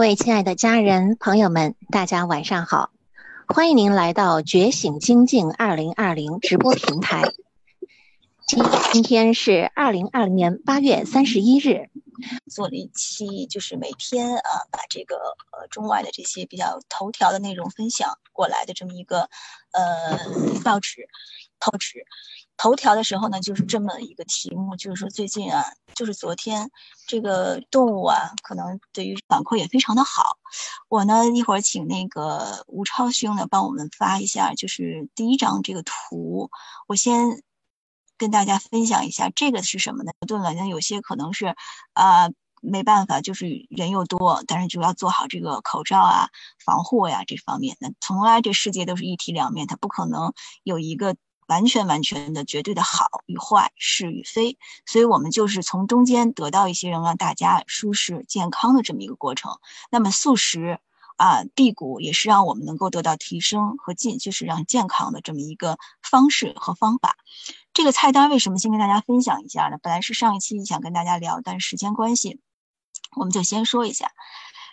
各位亲爱的家人朋友们，大家晚上好！欢迎您来到觉醒精进二零二零直播平台。今今天是二零二零年八月三十一日，做了一期就是每天啊把这个呃中外的这些比较头条的内容分享过来的这么一个呃报纸报纸。头条的时候呢，就是这么一个题目，就是说最近啊，就是昨天这个动物啊，可能对于反馈也非常的好。我呢一会儿请那个吴超兄呢帮我们发一下，就是第一张这个图。我先跟大家分享一下，这个是什么呢？对了，那有些可能是啊没办法，就是人又多，但是就要做好这个口罩啊、防护呀这方面。那从来这世界都是一体两面，它不可能有一个。完全完全的绝对的好与坏是与非，所以我们就是从中间得到一些人让大家舒适健康的这么一个过程。那么素食啊辟谷也是让我们能够得到提升和进，就是让健康的这么一个方式和方法。这个菜单为什么先跟大家分享一下呢？本来是上一期想跟大家聊，但是时间关系，我们就先说一下。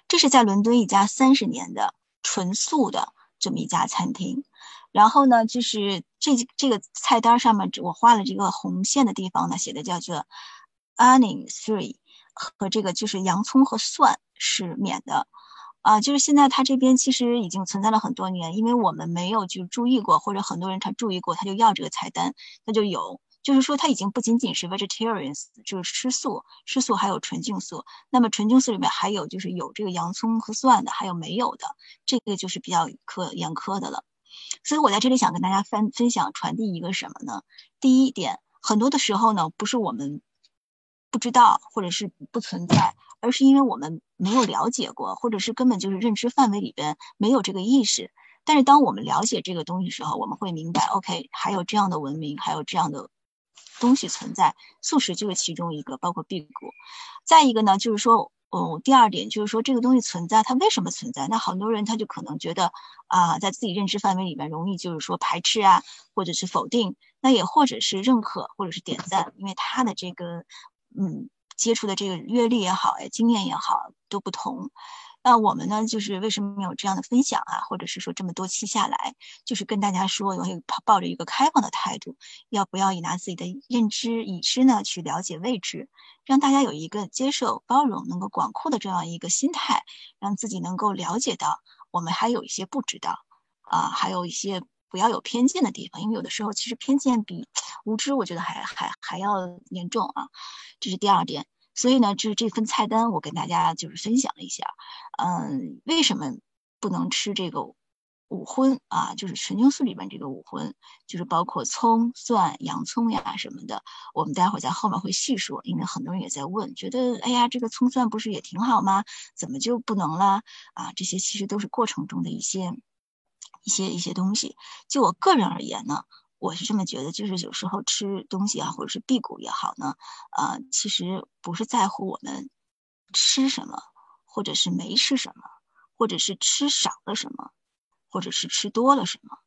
这是在伦敦一家三十年的纯素的这么一家餐厅。然后呢，就是这这个菜单上面我画了这个红线的地方呢，写的叫做 onion free，和这个就是洋葱和蒜是免的，啊，就是现在它这边其实已经存在了很多年，因为我们没有就注意过，或者很多人他注意过，他就要这个菜单，他就有，就是说它已经不仅仅是 vegetarians，就是吃素，吃素还有纯净素，那么纯净素里面还有就是有这个洋葱和蒜的，还有没有的，这个就是比较苛严苛的了。所以我在这里想跟大家分分享传递一个什么呢？第一点，很多的时候呢，不是我们不知道或者是不存在，而是因为我们没有了解过，或者是根本就是认知范围里边没有这个意识。但是当我们了解这个东西时候，我们会明白，OK，还有这样的文明，还有这样的东西存在。素食就是其中一个，包括辟谷。再一个呢，就是说。哦，第二点就是说这个东西存在，它为什么存在？那很多人他就可能觉得啊，在自己认知范围里面容易就是说排斥啊，或者是否定，那也或者是认可，或者是点赞，因为他的这个嗯接触的这个阅历也好哎，经验也好都不同。那我们呢，就是为什么有这样的分享啊，或者是说这么多期下来，就是跟大家说，我会抱着一个开放的态度，要不要以拿自己的认知已知呢去了解未知，让大家有一个接受、包容、能够广阔的这样一个心态，让自己能够了解到我们还有一些不知道啊，还有一些不要有偏见的地方，因为有的时候其实偏见比无知，我觉得还还还要严重啊，这是第二点。所以呢，这这份菜单我跟大家就是分享了一下，嗯，为什么不能吃这个五荤啊？就是纯净素里面这个五荤，就是包括葱、蒜、洋葱呀什么的。我们待会儿在后面会细说，因为很多人也在问，觉得哎呀，这个葱蒜不是也挺好吗？怎么就不能了啊？这些其实都是过程中的一些一些一些东西。就我个人而言呢。我是这么觉得，就是有时候吃东西啊，或者是辟谷也好呢，呃，其实不是在乎我们吃什么，或者是没吃什么，或者是吃少了什么，或者是吃多了什么。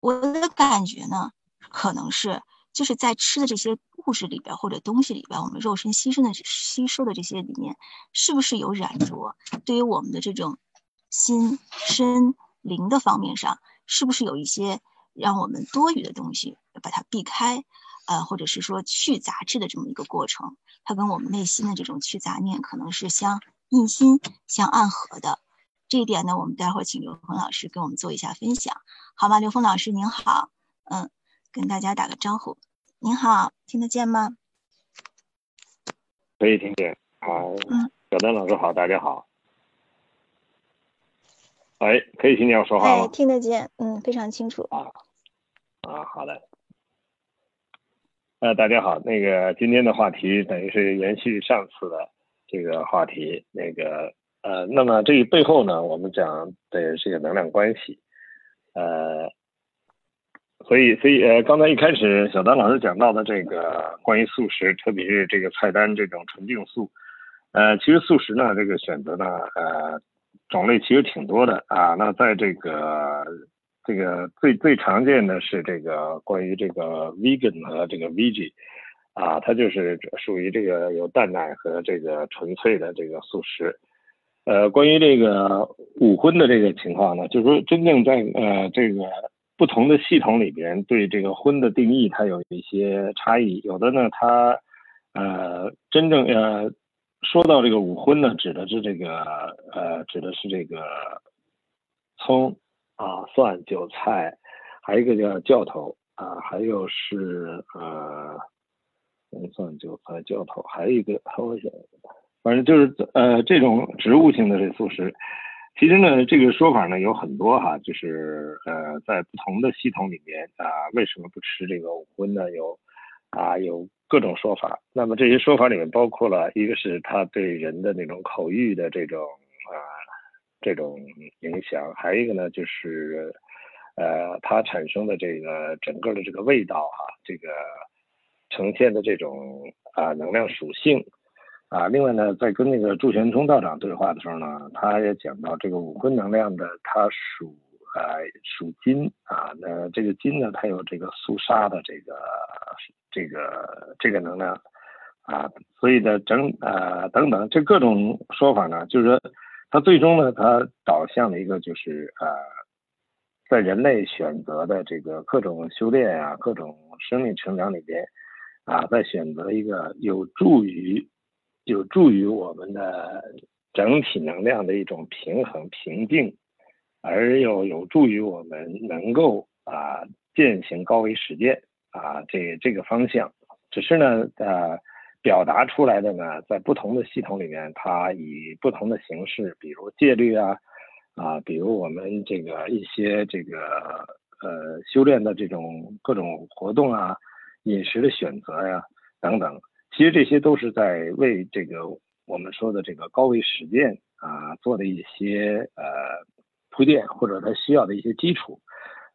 我的感觉呢，可能是就是在吃的这些物质里边或者东西里边，我们肉身牺牲的吸收的这些里面，是不是有染着？对于我们的这种心身灵的方面上，是不是有一些？让我们多余的东西把它避开，呃，或者是说去杂质的这么一个过程，它跟我们内心的这种去杂念可能是相印心、相暗合的。这一点呢，我们待会儿请刘峰老师给我们做一下分享，好吗？刘峰老师您好，嗯，跟大家打个招呼。您好，听得见吗？可以听见。好，嗯，小丹老师好，大家好。哎，可以听见我说话吗？哎，听得见，嗯，非常清楚。啊，啊，好的。呃，大家好，那个今天的话题等于是延续上次的这个话题，那个呃，那么这一背后呢，我们讲的这个能量关系，呃，所以所以呃，刚才一开始小丹老师讲到的这个关于素食，特别是这个菜单这种纯净素，呃，其实素食呢，这个选择呢，呃。种类其实挺多的啊，那在这个这个最最常见的是这个关于这个 vegan 和这个 veg 啊，它就是属于这个有蛋奶和这个纯粹的这个素食呃，关于这个五荤的这个情况呢，就是说真正在呃这个不同的系统里边，对这个荤的定义它有一些差异。有的呢，它呃真正呃说到这个五荤呢，指的是这个呃指的是这个葱啊、蒜、韭菜，还有一个叫教头啊，还有是呃蒜韭菜教头，还有一个我想。反正就是呃这种植物性的这素食，其实呢这个说法呢有很多哈，就是呃在不同的系统里面啊为什么不吃这个五荤呢？有啊有各种说法。那么这些说法里面包括了一个是它对人的那种口欲的这种啊这种影响，还有一个呢就是呃它产生的这个整个的这个味道哈，这个呈现的这种啊能量属性。啊，另外呢，在跟那个祝玄通道长对话的时候呢，他也讲到这个五荤能量的，它属呃属金啊，那这个金呢，它有这个肃杀的这个这个这个能量啊，所以呢，整呃等等这各种说法呢，就是说它最终呢，它导向了一个就是呃，在人类选择的这个各种修炼啊，各种生命成长里边啊，在选择一个有助于。有助于我们的整体能量的一种平衡平静，而又有助于我们能够啊践行高维实践啊这这个方向。只是呢呃表达出来的呢，在不同的系统里面，它以不同的形式，比如戒律啊啊，比如我们这个一些这个呃修炼的这种各种活动啊，饮食的选择呀等等。其实这些都是在为这个我们说的这个高维实践啊做的一些呃铺垫，或者它需要的一些基础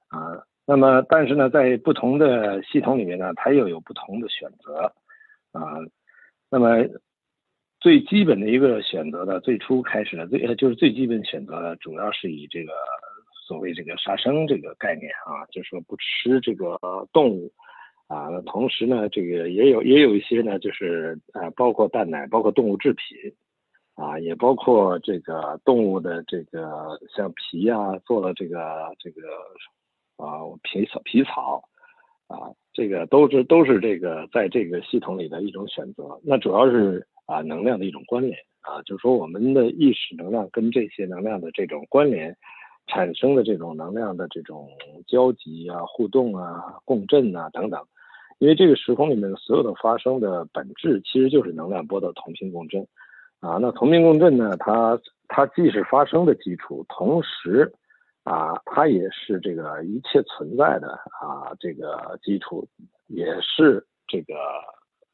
啊。那么，但是呢，在不同的系统里面呢，它又有不同的选择啊。那么最基本的一个选择呢，最初开始的最呃就是最基本选择呢，主要是以这个所谓这个杀生这个概念啊，就是说不吃这个动物。啊，那同时呢，这个也有也有一些呢，就是呃，包括蛋奶，包括动物制品，啊，也包括这个动物的这个像皮啊，做了这个这个啊皮草皮草，啊，这个都是都是这个在这个系统里的一种选择。那主要是啊能量的一种关联啊，就是说我们的意识能量跟这些能量的这种关联。产生的这种能量的这种交集啊、互动啊、共振啊等等。因为这个时空里面所有的发生的本质其实就是能量波的同频共振，啊，那同频共振呢，它它既是发生的基础，同时啊，它也是这个一切存在的啊这个基础，也是这个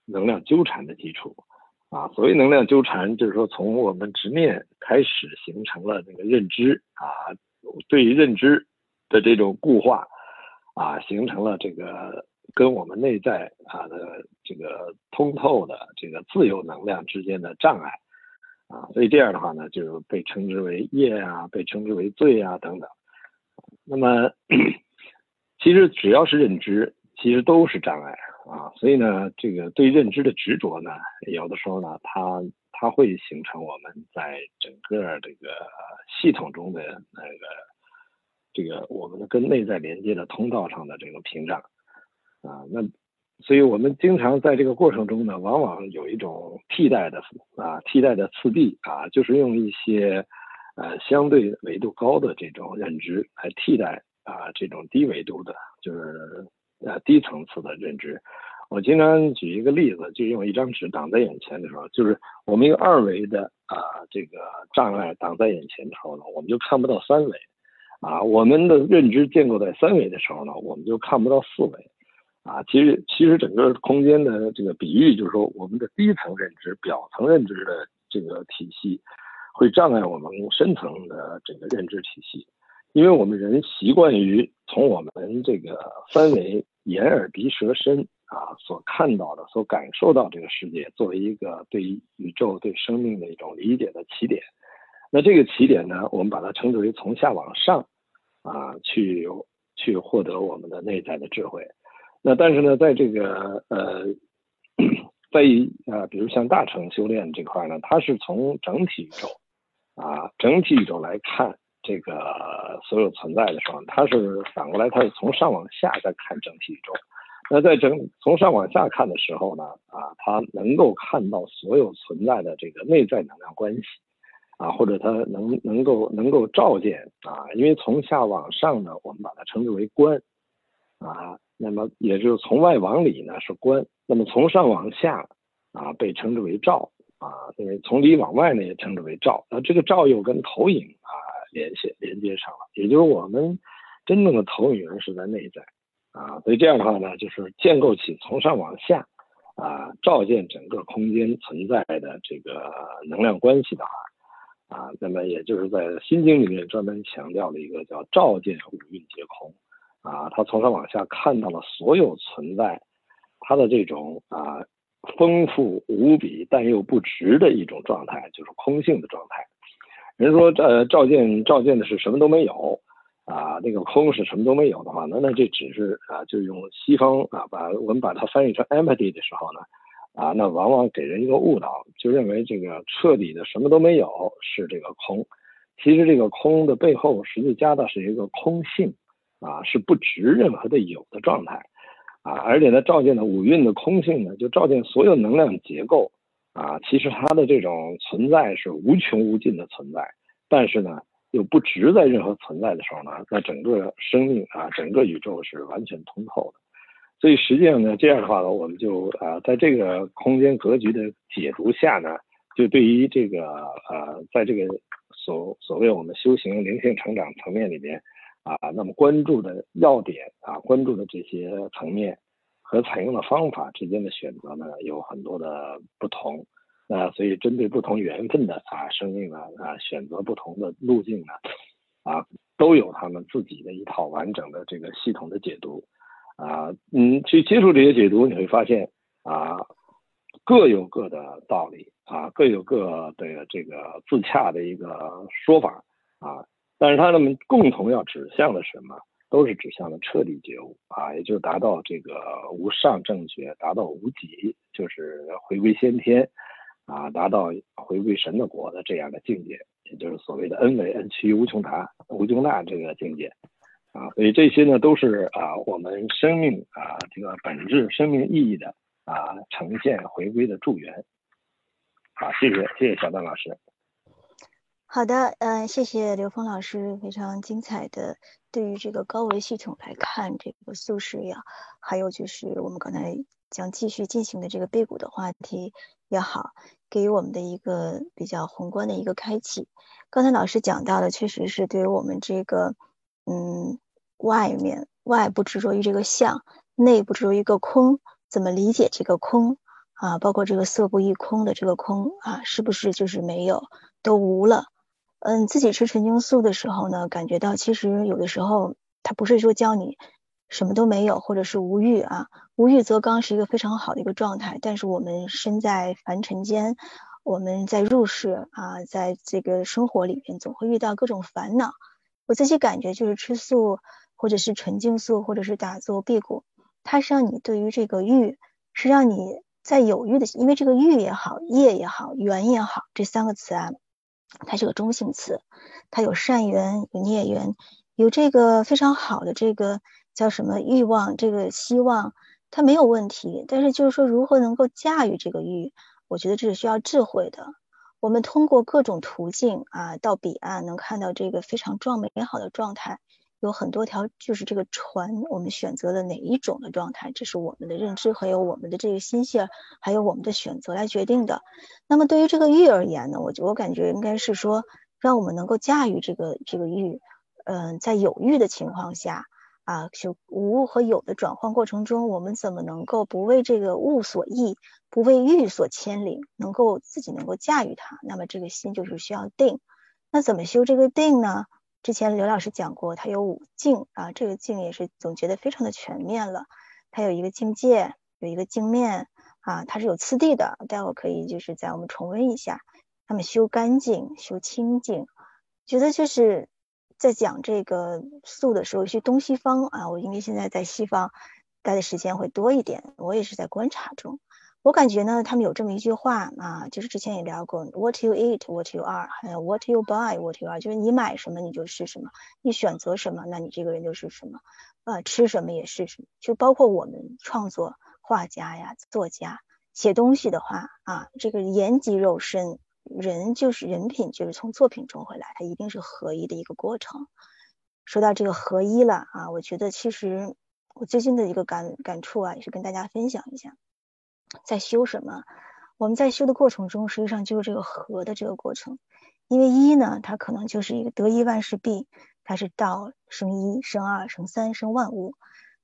能量纠缠的基础，啊，所谓能量纠缠，就是说从我们执念开始形成了这个认知啊，对于认知的这种固化啊，形成了这个。跟我们内在啊的这个通透的这个自由能量之间的障碍啊，所以这样的话呢，就被称之为业啊，被称之为罪啊等等。那么，其实只要是认知，其实都是障碍啊。所以呢，这个对认知的执着呢，有的时候呢，它它会形成我们在整个这个系统中的那个这个我们跟内在连接的通道上的这个屏障。啊，那，所以我们经常在这个过程中呢，往往有一种替代的啊，替代的次第啊，就是用一些呃相对维度高的这种认知来替代啊这种低维度的，就是呃低层次的认知。我经常举一个例子，就用一张纸挡在眼前的时候，就是我们用二维的啊这个障碍挡在眼前的时候呢，我们就看不到三维啊，我们的认知建构在三维的时候呢，我们就看不到四维。啊，其实其实整个空间的这个比喻，就是说我们的低层认知、表层认知的这个体系，会障碍我们深层的这个认知体系，因为我们人习惯于从我们这个三维眼耳鼻舌身啊所看到的、所感受到这个世界，作为一个对宇宙、对生命的一种理解的起点。那这个起点呢，我们把它称之为从下往上啊，去去获得我们的内在的智慧。那但是呢，在这个呃，在一啊，比如像大乘修炼这块呢，它是从整体宇宙啊整体宇宙来看这个所有存在的时候，它是反过来，它是从上往下在看整体宇宙。那在整从上往下看的时候呢，啊，它能够看到所有存在的这个内在能量关系，啊，或者它能能够能够照见啊，因为从下往上呢，我们把它称之为观，啊，那么也就是从外往里呢是观，那么从上往下啊被称之为照，啊，因为从里往外呢也称之为照，那这个照又跟投影啊联系连接上了，也就是我们真正的投影源是在内在。啊，所以这样的话呢，就是建构起从上往下啊，照见整个空间存在的这个能量关系的话，啊，那么也就是在《心经》里面专门强调了一个叫照见五蕴皆空，啊，他从上往下看到了所有存在，他的这种啊丰富无比但又不值的一种状态，就是空性的状态。人说呃，照见照见的是什么都没有。啊，那个空是什么都没有的话，那那这只是啊，就用西方啊，把我们把它翻译成 empty 的时候呢，啊，那往往给人一个误导，就认为这个彻底的什么都没有是这个空。其实这个空的背后，实际加的是一个空性，啊，是不值任何的有的状态，啊，而且呢，照见的五蕴的空性呢，就照见所有能量结构，啊，其实它的这种存在是无穷无尽的存在，但是呢。又不值在任何存在的时候呢，那整个生命啊，整个宇宙是完全通透的。所以实际上呢，这样的话呢，我们就啊，在这个空间格局的解读下呢，就对于这个呃，在这个所所谓我们修行灵性成长层面里面啊，那么关注的要点啊，关注的这些层面和采用的方法之间的选择呢，有很多的不同。啊，所以针对不同缘分的啊生命呢啊，选择不同的路径呢，啊，都有他们自己的一套完整的这个系统的解读，啊，嗯，去接触这些解读，你会发现啊，各有各的道理啊，各有各的这个自洽的一个说法啊，但是他们共同要指向的什么，都是指向了彻底觉悟啊，也就是达到这个无上正觉，达到无极，就是回归先天。啊，达到回归神的国的这样的境界，也就是所谓的恩为恩趋无穷大无穷大这个境界，啊，所以这些呢都是啊我们生命啊这个本质生命意义的啊呈现回归的助缘。好，谢谢谢谢小段老师。好的，嗯，谢谢刘峰老师非常精彩的对于这个高维系统来看这个素食呀，还有就是我们刚才将继续进行的这个背骨的话题。也好，给予我们的一个比较宏观的一个开启。刚才老师讲到的，确实是对于我们这个，嗯，外面外不执着于这个相，内不执着于一个空，怎么理解这个空啊？包括这个色不异空的这个空啊，是不是就是没有，都无了？嗯，自己吃纯净素的时候呢，感觉到其实有的时候，它不是说教你。什么都没有，或者是无欲啊，无欲则刚是一个非常好的一个状态。但是我们身在凡尘间，我们在入世啊，在这个生活里面，总会遇到各种烦恼。我自己感觉就是吃素，或者是纯净素，或者是打坐辟谷，它是让你对于这个欲，是让你在有欲的，因为这个欲也好，业也好，缘也好，这三个词啊，它是个中性词，它有善缘，有孽缘，有这个非常好的这个。叫什么欲望？这个希望它没有问题，但是就是说如何能够驾驭这个欲，我觉得这是需要智慧的。我们通过各种途径啊，到彼岸能看到这个非常壮美好的状态，有很多条，就是这个船，我们选择了哪一种的状态，这是我们的认知，还有我们的这个心性，还有我们的选择来决定的。那么对于这个欲而言呢，我我感觉应该是说，让我们能够驾驭这个这个欲，嗯，在有欲的情况下。啊，就无和有的转换过程中，我们怎么能够不为这个物所役，不为欲所牵领，能够自己能够驾驭它？那么这个心就是需要定。那怎么修这个定呢？之前刘老师讲过，它有五境啊，这个境也是总结的非常的全面了。它有一个境界，有一个镜面啊，它是有次第的。待会可以就是在我们重温一下。他们修干净，修清净，觉得就是。在讲这个素的时候，去东西方啊，我因为现在在西方待的时间会多一点，我也是在观察中，我感觉呢，他们有这么一句话啊，就是之前也聊过，What you eat, what you are，还有 What you buy, what you are，就是你买什么你就是什么，你选择什么，那你这个人就是什么，呃，吃什么也是什么，就包括我们创作画家呀、作家写东西的话啊，这个言及肉身，人就是人品，就是从作品中回来，它一定是合一的一个过程。说到这个合一了啊，我觉得其实我最近的一个感感触啊，也是跟大家分享一下。在修什么？我们在修的过程中，实际上就是这个和的这个过程。因为一呢，它可能就是一个得一万事毕，它是道生一，生二，生三，生万物。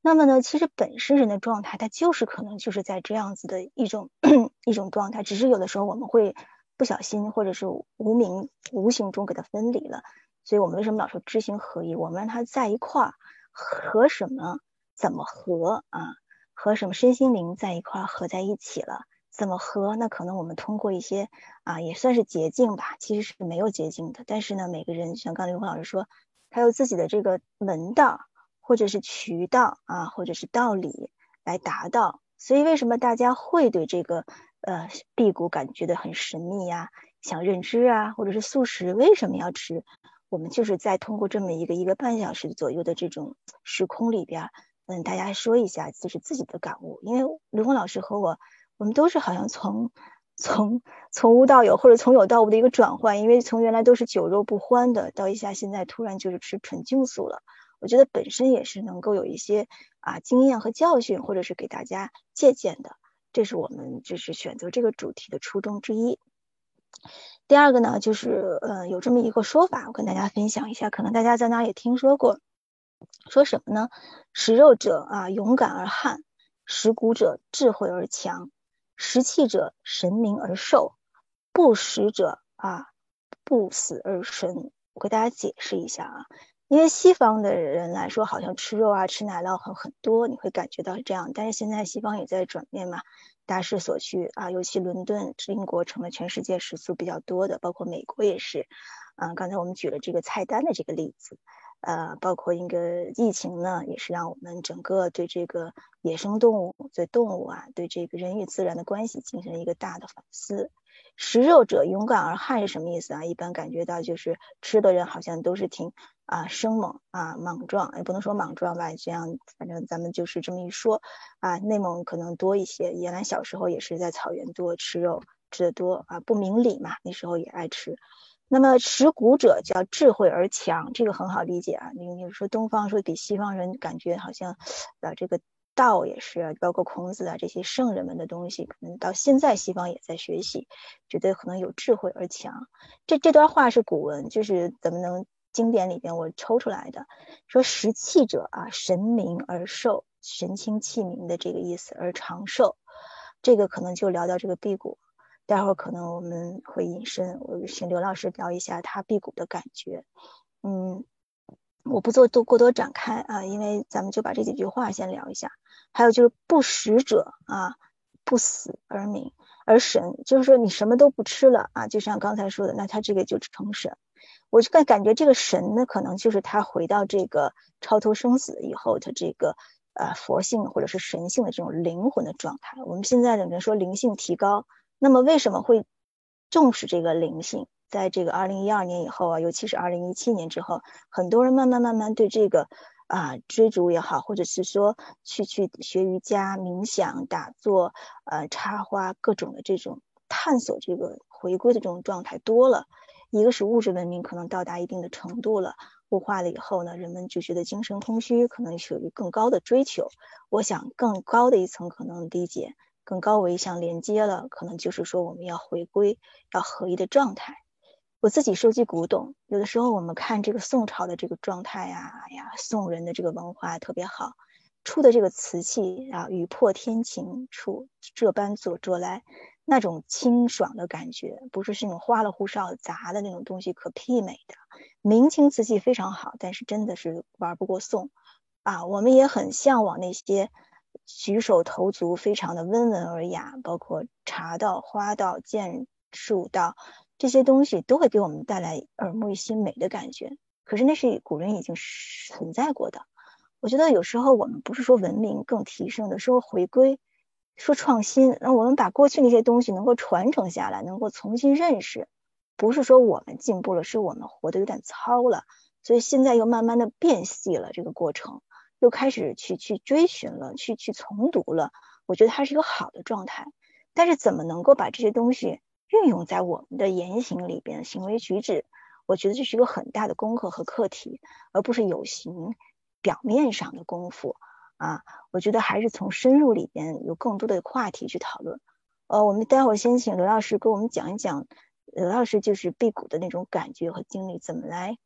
那么呢，其实本身人的状态，它就是可能就是在这样子的一种 一种状态，只是有的时候我们会不小心或者是无名无形中给它分离了。所以我们为什么老说知行合一？我们让它在一块儿，和什么？怎么和啊？和什么身心灵在一块合在一起了？怎么合？那可能我们通过一些啊，也算是捷径吧。其实是没有捷径的。但是呢，每个人像刚才刘红老师说，他有自己的这个门道，或者是渠道啊，或者是道理来达到。所以为什么大家会对这个呃辟谷感觉的很神秘呀？想认知啊，或者是素食为什么要吃？我们就是在通过这么一个一个半小时左右的这种时空里边。跟大家说一下，就是自己的感悟。因为刘红老师和我，我们都是好像从从从无到有，或者从有到无的一个转换。因为从原来都是酒肉不欢的，到一下现在突然就是吃纯净素了。我觉得本身也是能够有一些啊经验和教训，或者是给大家借鉴的。这是我们就是选择这个主题的初衷之一。第二个呢，就是呃有这么一个说法，我跟大家分享一下，可能大家在哪也听说过。说什么呢？食肉者啊，勇敢而悍；食骨者智慧而强；食气者神明而寿；不食者啊，不死而生。我给大家解释一下啊，因为西方的人来说，好像吃肉啊、吃奶酪很很多，你会感觉到这样。但是现在西方也在转变嘛，大势所趋啊，尤其伦敦、英国成了全世界食素比较多的，包括美国也是。啊，刚才我们举了这个菜单的这个例子。呃，包括一个疫情呢，也是让我们整个对这个野生动物、对动物啊，对这个人与自然的关系进行一个大的反思。食肉者勇敢而悍是什么意思啊？一般感觉到就是吃的人好像都是挺啊生猛啊莽撞，也不能说莽撞吧，这样反正咱们就是这么一说啊，内蒙可能多一些。原来小时候也是在草原多吃肉，吃的多啊，不明理嘛，那时候也爱吃。那么持古者叫智慧而强，这个很好理解啊。你你说东方说比西方人感觉好像，啊这个道也是，包括孔子啊这些圣人们的东西，可能到现在西方也在学习，觉得可能有智慧而强。这这段话是古文，就是怎么能经典里边我抽出来的，说食气者啊神明而寿，神清气明的这个意思而长寿，这个可能就聊到这个辟谷。待会儿可能我们会引申，我请刘老师聊一下他辟谷的感觉。嗯，我不做多过多展开啊，因为咱们就把这几句话先聊一下。还有就是不食者啊，不死而明而神，就是说你什么都不吃了啊，就像刚才说的，那他这个就成神。我就感感觉这个神呢，可能就是他回到这个超脱生死以后，他这个呃佛性或者是神性的这种灵魂的状态。我们现在的人说灵性提高。那么为什么会重视这个灵性？在这个二零一二年以后啊，尤其是二零一七年之后，很多人慢慢慢慢对这个啊追逐也好，或者是说去去学瑜伽、冥想、打坐、呃插花各种的这种探索，这个回归的这种状态多了。一个是物质文明可能到达一定的程度了，物化了以后呢，人们就觉得精神空虚，可能属于更高的追求。我想更高的一层可能理解。更高维相连接了，可能就是说我们要回归要合一的状态。我自己收集古董，有的时候我们看这个宋朝的这个状态呀，哎呀，宋人的这个文化特别好，出的这个瓷器啊，雨破天晴处这般做出来，那种清爽的感觉，不是是那种花里胡哨杂的那种东西可媲美的。明清瓷器非常好，但是真的是玩不过宋啊。我们也很向往那些。举手投足非常的温文尔雅，包括茶道、花道、剑术道这些东西，都会给我们带来耳目一新、美的感觉。可是那是古人已经存在过的。我觉得有时候我们不是说文明更提升的，说回归说创新，那我们把过去那些东西能够传承下来，能够重新认识，不是说我们进步了，是我们活得有点糙了，所以现在又慢慢的变细了，这个过程又开始去去追寻了，去去重读了，我觉得它是一个好的状态。但是怎么能够把这些东西运用在我们的言行里边、行为举止？我觉得这是一个很大的功课和课题，而不是有形表面上的功夫啊。我觉得还是从深入里边有更多的话题去讨论。呃，我们待会儿先请刘老师给我们讲一讲，刘老师就是辟谷的那种感觉和经历，怎么来，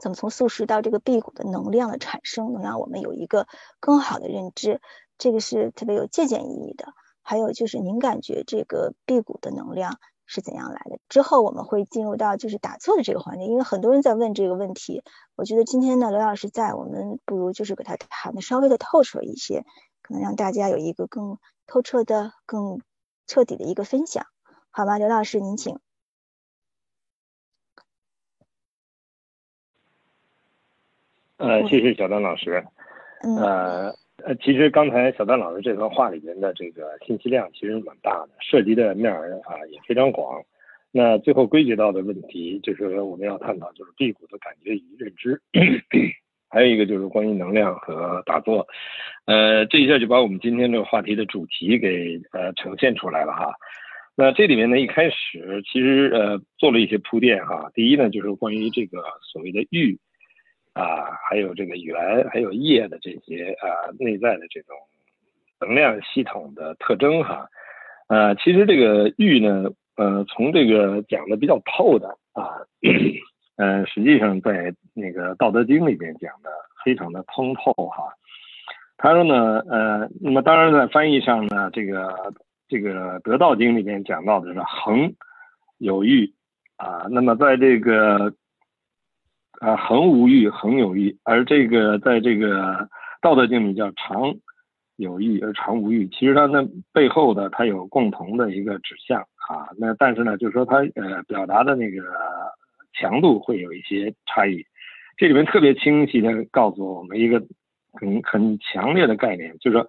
怎么从素食到这个辟谷的能量的产生，能让我们有一个更好的认知，这个是特别有借鉴意义的。还有就是您感觉这个辟谷的能量是怎样来的？之后我们会进入到就是打坐的这个环节，因为很多人在问这个问题。我觉得今天呢，刘老师在，我们不如就是给他谈的稍微的透彻一些，可能让大家有一个更透彻的、更彻底的一个分享，好吗？刘老师，您请。呃，谢谢小丹老师。呃。呃，其实刚才小丹老师这段话里面的这个信息量其实蛮大的，涉及的面儿啊也非常广。那最后归结到的问题就是我们要探讨就是辟谷的感觉与认知，还有一个就是关于能量和打坐。呃，这一下就把我们今天这个话题的主题给呃呈现出来了哈。那这里面呢一开始其实呃做了一些铺垫哈。第一呢就是关于这个所谓的欲。啊，还有这个圆，还有叶的这些啊内在的这种能量系统的特征哈，呃，其实这个玉呢，呃，从这个讲的比较透的啊，呃，实际上在那个《道德经》里边讲的非常的通透哈。他说呢，呃，那么当然在翻译上呢，这个这个《得道经》里边讲到的是恒有欲啊，那么在这个。啊，恒无欲，恒有欲，而这个在这个《道德经》里叫常有欲而常无欲，其实它那背后的它有共同的一个指向啊。那但是呢，就是说它呃表达的那个强度会有一些差异。这里面特别清晰的告诉我们一个很很强烈的概念，就是说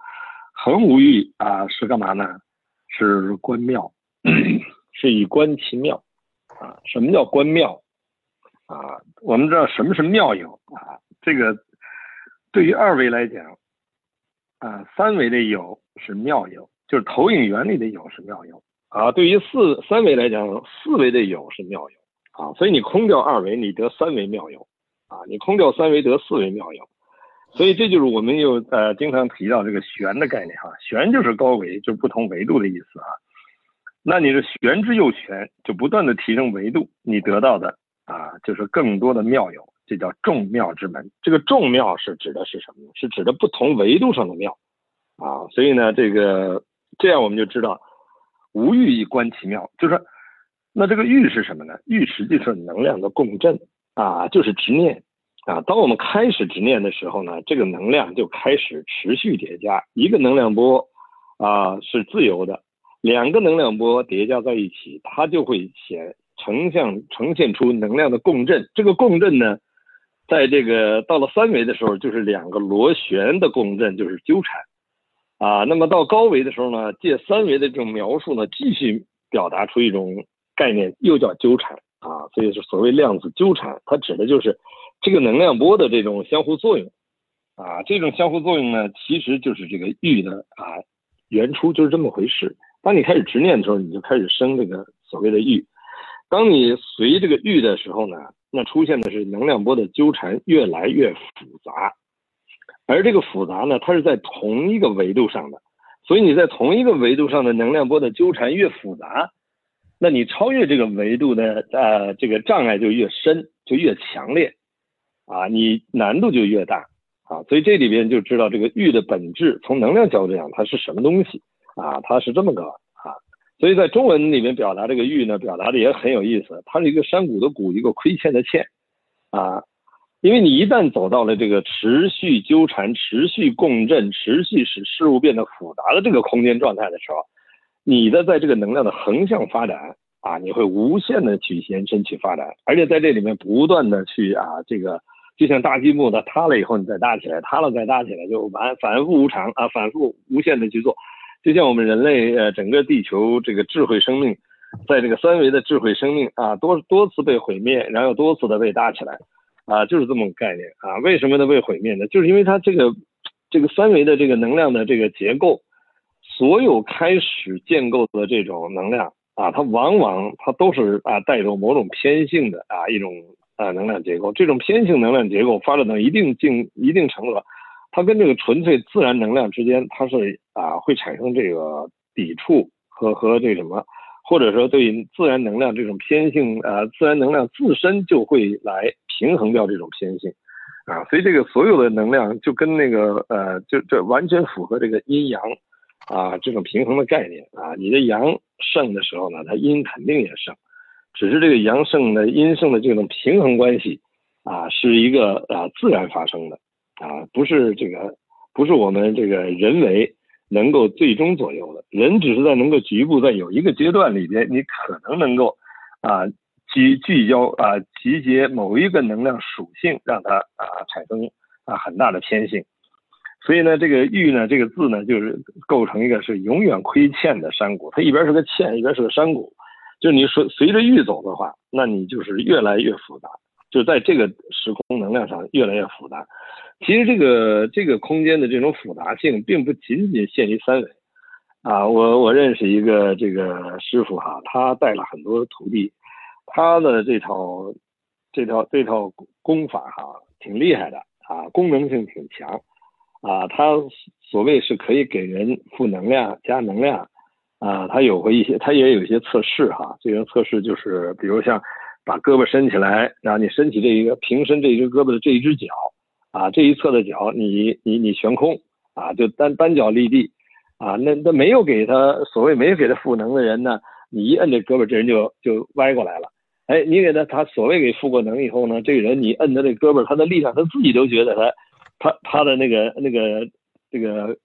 恒无欲啊是干嘛呢？是观妙，是以观其妙啊。什么叫观妙？啊，我们知道什么是妙有啊？这个对于二维来讲，啊，三维的有是妙有，就是投影原理的有是妙有啊。对于四三维来讲，四维的有是妙有啊。所以你空掉二维，你得三维妙有啊。你空掉三维得四维妙有，所以这就是我们又呃经常提到这个玄的概念哈。玄就是高维，就是不同维度的意思啊。那你的玄之又玄，就不断的提升维度，你得到的。啊，就是更多的妙有，这叫众妙之门。这个众妙是指的是什么呢？是指的不同维度上的妙啊。所以呢，这个这样我们就知道，无欲以观其妙，就是那这个欲是什么呢？欲实际是能量的共振啊，就是执念啊。当我们开始执念的时候呢，这个能量就开始持续叠加。一个能量波啊是自由的，两个能量波叠加在一起，它就会显。呈现呈现出能量的共振，这个共振呢，在这个到了三维的时候，就是两个螺旋的共振，就是纠缠啊。那么到高维的时候呢，借三维的这种描述呢，继续表达出一种概念，又叫纠缠啊。所以是所谓量子纠缠，它指的就是这个能量波的这种相互作用啊。这种相互作用呢，其实就是这个欲的啊原初就是这么回事。当你开始执念的时候，你就开始生这个所谓的欲。当你随这个欲的时候呢，那出现的是能量波的纠缠越来越复杂，而这个复杂呢，它是在同一个维度上的，所以你在同一个维度上的能量波的纠缠越复杂，那你超越这个维度的呃这个障碍就越深，就越强烈，啊，你难度就越大啊，所以这里边就知道这个欲的本质，从能量角度讲它是什么东西啊，它是这么个。所以在中文里面表达这个欲呢，表达的也很有意思。它是一个山谷的谷，一个亏欠的欠，啊，因为你一旦走到了这个持续纠缠、持续共振、持续使事物变得复杂的这个空间状态的时候，你的在这个能量的横向发展啊，你会无限的去延伸去发展，而且在这里面不断的去啊，这个就像搭积木，它塌了以后你再搭起来，塌了再搭起来，就完反复无常啊，反复无限的去做。就像我们人类呃整个地球这个智慧生命，在这个三维的智慧生命啊多多次被毁灭，然后多次的被搭起来，啊就是这么个概念啊。为什么呢被毁灭呢？就是因为它这个这个三维的这个能量的这个结构，所有开始建构的这种能量啊，它往往它都是啊带有某种偏性的啊一种啊能量结构。这种偏性能量结构发展到一定境一定程度。它跟这个纯粹自然能量之间，它是啊会产生这个抵触和和这什么，或者说对自然能量这种偏性啊，自然能量自身就会来平衡掉这种偏性啊，所以这个所有的能量就跟那个呃，就这完全符合这个阴阳啊这种平衡的概念啊，你的阳盛的时候呢，它阴肯定也盛，只是这个阳盛的阴盛的这种平衡关系啊，是一个啊自然发生的。啊，不是这个，不是我们这个人为能够最终左右的。人只是在能够局部在有一个阶段里边，你可能能够啊集聚焦啊集结某一个能量属性，让它啊产生啊很大的偏性。所以呢，这个玉呢这个字呢，就是构成一个是永远亏欠的山谷，它一边是个欠，一边是个山谷。就你随随着玉走的话，那你就是越来越复杂，就在这个时空能量上越来越复杂。其实这个这个空间的这种复杂性，并不仅仅限于三维啊。我我认识一个这个师傅哈，他带了很多徒弟，他的这套这套这套功法哈，挺厉害的啊，功能性挺强啊。他所谓是可以给人负能量加能量啊，他有过一些，他也有一些测试哈。这个测试就是，比如像把胳膊伸起来，然后你伸起这一个平伸这一只胳膊的这一只脚。啊，这一侧的脚，你你你悬空啊，就单单脚立地啊，那那没有给他所谓没有给他赋能的人呢，你一摁这胳膊，这人就就歪过来了。哎，你给他他所谓给赋过能以后呢，这个人你摁他这胳膊，他的力量他自己都觉得他他他的那个那个这个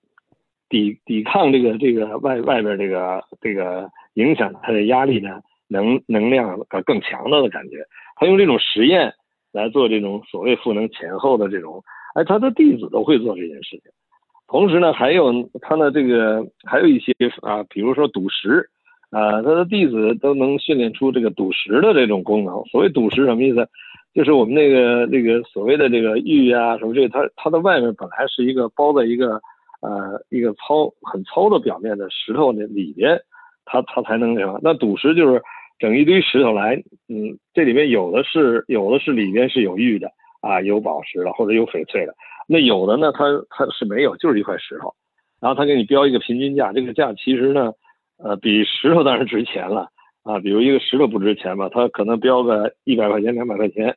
抵抵抗这个这个外外边这个这个影响他的压力呢，能能量更强了的感觉。他用这种实验。来做这种所谓赋能前后的这种，哎，他的弟子都会做这件事情。同时呢，还有他的这个还有一些啊，比如说赌石啊，他的弟子都能训练出这个赌石的这种功能。所谓赌石什么意思？就是我们那个那个所谓的这个玉啊什么这个，它它的外面本来是一个包在一个呃一个糙很糙的表面的石头的里边，它它才能什么？那赌石就是。整一堆石头来，嗯，这里面有的是有的是里边是有玉的啊，有宝石的或者有翡翠的，那有的呢，它它是没有，就是一块石头，然后他给你标一个平均价，这个价其实呢，呃，比石头当然值钱了啊，比如一个石头不值钱吧，它可能标个一百块钱两百块钱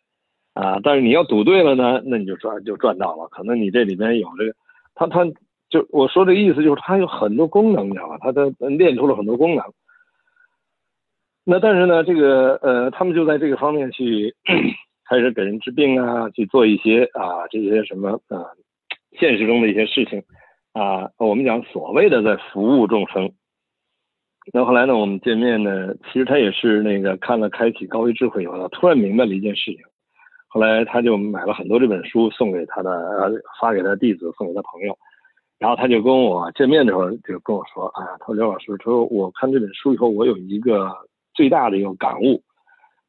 啊，但是你要赌对了呢，那你就赚就赚到了，可能你这里面有这个，它它就我说的意思就是它有很多功能，你知道吧？它它练出了很多功能。那但是呢，这个呃，他们就在这个方面去 开始给人治病啊，去做一些啊这些什么啊现实中的一些事情啊。我们讲所谓的在服务众生。那后来呢，我们见面呢，其实他也是那个看了《开启高维智慧》以后，突然明白了一件事情。后来他就买了很多这本书，送给他的呃，发给他弟子，送给他朋友。然后他就跟我见面的时候就跟我说啊，他说刘老师，他说我看这本书以后，我有一个。最大的一个感悟，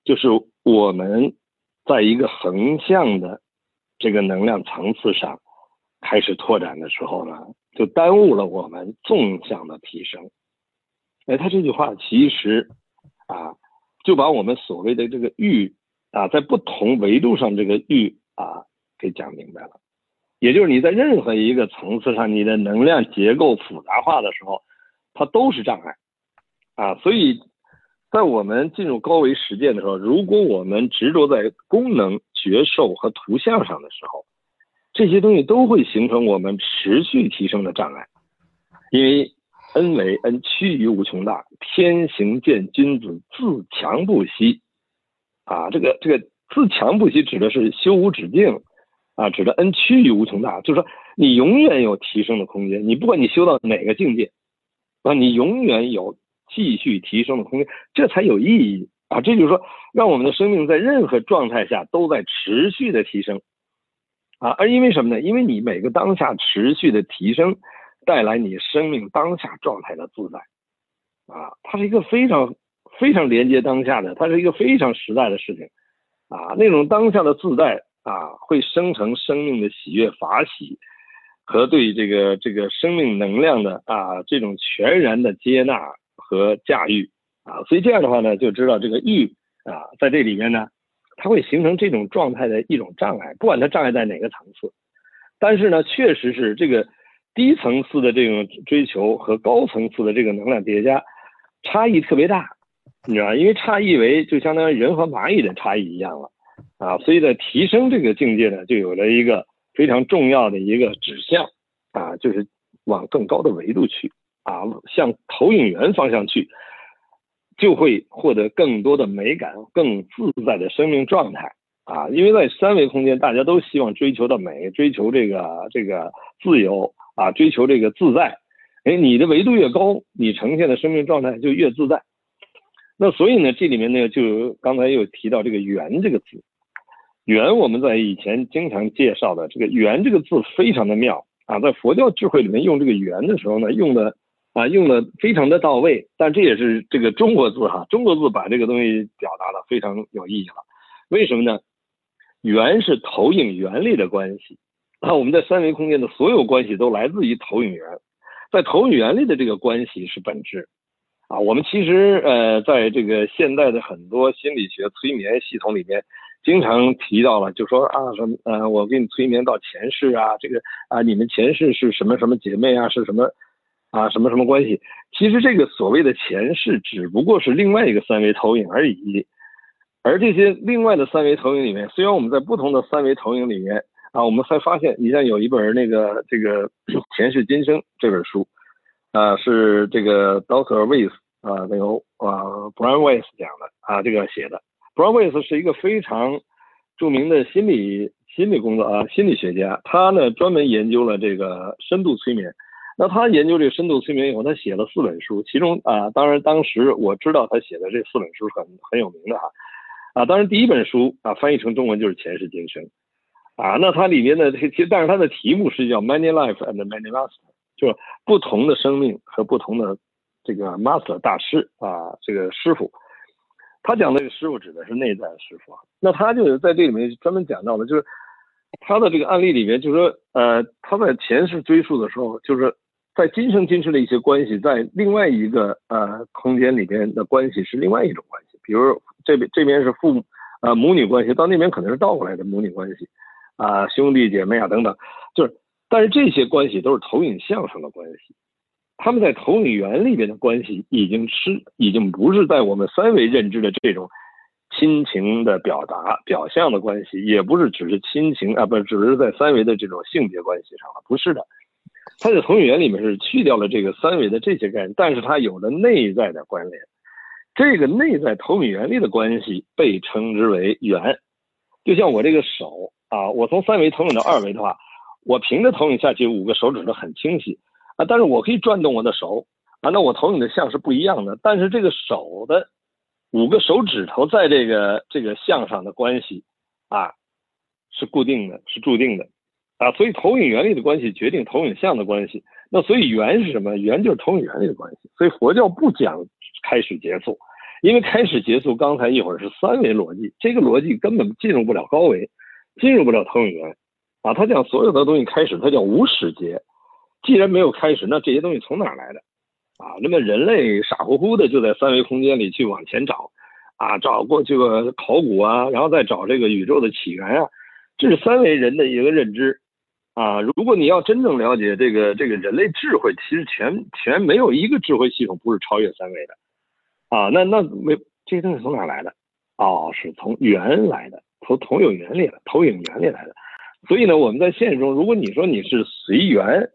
就是我们在一个横向的这个能量层次上开始拓展的时候呢，就耽误了我们纵向的提升。哎，他这句话其实啊，就把我们所谓的这个欲啊，在不同维度上这个欲啊给讲明白了。也就是你在任何一个层次上，你的能量结构复杂化的时候，它都是障碍啊，所以。在我们进入高维实践的时候，如果我们执着在功能、觉受和图像上的时候，这些东西都会形成我们持续提升的障碍。因为 N 为 N 趋于无穷大，天行健君子自强不息。啊，这个这个自强不息指的是修无止境，啊，指的 N 趋于无穷大，就是说你永远有提升的空间。你不管你修到哪个境界，啊，你永远有。继续提升的空间，这才有意义啊！这就是说，让我们的生命在任何状态下都在持续的提升啊！而因为什么呢？因为你每个当下持续的提升，带来你生命当下状态的自在，啊，它是一个非常非常连接当下的，它是一个非常实在的事情，啊，那种当下的自在啊，会生成生命的喜悦法喜和对这个这个生命能量的啊这种全然的接纳和驾驭。啊，所以这样的话呢，就知道这个欲啊在这里面呢，它会形成这种状态的一种障碍，不管它障碍在哪个层次，但是呢，确实是这个。低层次的这种追求和高层次的这个能量叠加，差异特别大，你知道因为差异为就相当于人和蚂蚁的差异一样了，啊，所以在提升这个境界呢，就有了一个非常重要的一个指向，啊，就是往更高的维度去，啊，向投影源方向去，就会获得更多的美感，更自在的生命状态，啊，因为在三维空间，大家都希望追求的美，追求这个这个自由。啊，追求这个自在，哎，你的维度越高，你呈现的生命状态就越自在。那所以呢，这里面呢，就刚才又提到这个“圆”这个字，“圆”我们在以前经常介绍的这个“圆”这个字非常的妙啊，在佛教智慧里面用这个“圆”的时候呢，用的啊用的非常的到位。但这也是这个中国字哈，中国字把这个东西表达的非常有意义了。为什么呢？“圆”是投影原理的关系。那我们在三维空间的所有关系都来自于投影源，在投影源里的这个关系是本质啊。我们其实呃，在这个现代的很多心理学催眠系统里面，经常提到了，就说啊什么呃，我给你催眠到前世啊，这个啊你们前世是什么什么姐妹啊，是什么啊什么什么关系？其实这个所谓的前世只不过是另外一个三维投影而已。而这些另外的三维投影里面，虽然我们在不同的三维投影里面。啊，我们还发现，你像有一本那个这个前世今生这本书，啊，是这个 Doctor Weiss 啊，那个啊 Brian Weiss 讲的啊，这个写的。Brian Weiss 是一个非常著名的心理心理工作啊，心理学家。他呢专门研究了这个深度催眠。那他研究这个深度催眠以后，他写了四本书，其中啊，当然当时我知道他写的这四本书很很有名的哈。啊，当然第一本书啊翻译成中文就是前世今生。啊，那它里面的其实，但是它的题目是叫 Many Life and Many Master，就是不同的生命和不同的这个 Master 大师啊，这个师傅。他讲的这个师傅指的是内在的师傅啊。那他就是在这里面专门讲到的，就是他的这个案例里面，就是说，呃，他在前世追溯的时候，就是在今生今世的一些关系，在另外一个呃空间里边的关系是另外一种关系，比如这边这边是父母呃母女关系，到那边可能是倒过来的母女关系。啊，兄弟姐妹啊，等等，就是，但是这些关系都是投影像上的关系，他们在投影源里边的关系已经是，已经不是在我们三维认知的这种亲情的表达表象的关系，也不是只是亲情啊，不，只是在三维的这种性别关系上了，不是的，它在投影源里面是去掉了这个三维的这些概念，但是它有了内在的关联，这个内在投影原理的关系被称之为圆，就像我这个手。啊，我从三维投影到二维的话，我平着投影下去，五个手指头很清晰啊。但是我可以转动我的手啊，那我投影的像是不一样的。但是这个手的五个手指头在这个这个像上的关系啊，是固定的，是注定的啊。所以投影原理的关系决定投影像的关系。那所以缘是什么？缘就是投影原理的关系。所以佛教不讲开始结束，因为开始结束刚才一会儿是三维逻辑，这个逻辑根本进入不了高维。进入不了投影源，啊，他讲所有的东西开始，他叫无始劫。既然没有开始，那这些东西从哪来的？啊，那么人类傻乎乎的就在三维空间里去往前找，啊，找过这个考古啊，然后再找这个宇宙的起源啊，这是三维人的一个认知，啊，如果你要真正了解这个这个人类智慧，其实全全没有一个智慧系统不是超越三维的，啊，那那没这些东西从哪来的？哦，是从缘来的。投投影原理的，投影原理来的，所以呢，我们在现实中，如果你说你是随缘，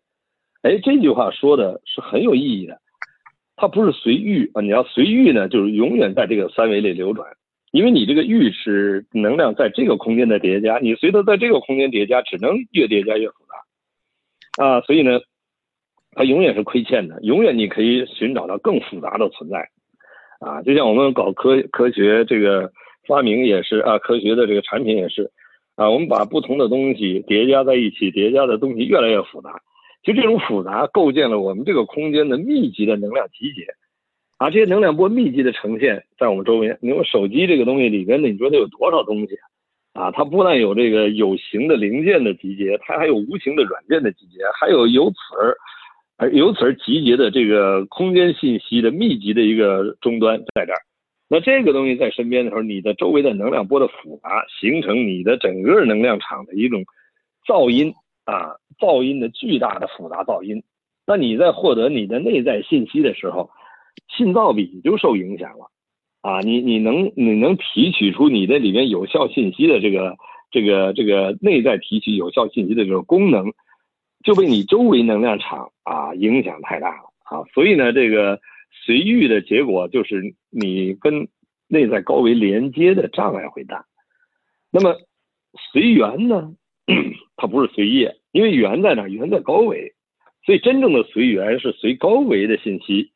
哎，这句话说的是很有意义的，它不是随遇啊，你要随遇呢，就是永远在这个三维里流转，因为你这个遇是能量在这个空间的叠加，你随着在这个空间叠加，只能越叠加越复杂，啊，所以呢，它永远是亏欠的，永远你可以寻找到更复杂的存在，啊，就像我们搞科科学这个。发明也是啊，科学的这个产品也是。啊，我们把不同的东西叠加在一起，叠加的东西越来越复杂，就这种复杂构建了我们这个空间的密集的能量集结，啊，这些能量波密集的呈现在我们周围。你说手机这个东西里边，你说它有多少东西啊？啊，它不但有这个有形的零件的集结，它还有无形的软件的集结，还有由此而而由此而集结的这个空间信息的密集的一个终端在这儿。那这个东西在身边的时候，你的周围的能量波的复杂，形成你的整个能量场的一种噪音。啊，噪音的巨大的复杂噪音，那你在获得你的内在信息的时候，信噪比就受影响了。啊，你你能你能提取出你的里面有效信息的这个这个这个内在提取有效信息的这个功能，就被你周围能量场啊影响太大了啊。所以呢，这个随遇的结果就是你跟内在高维连接的障碍会大。那么随缘呢？它不是随业，因为缘在哪？缘在高维，所以真正的随缘是随高维的信息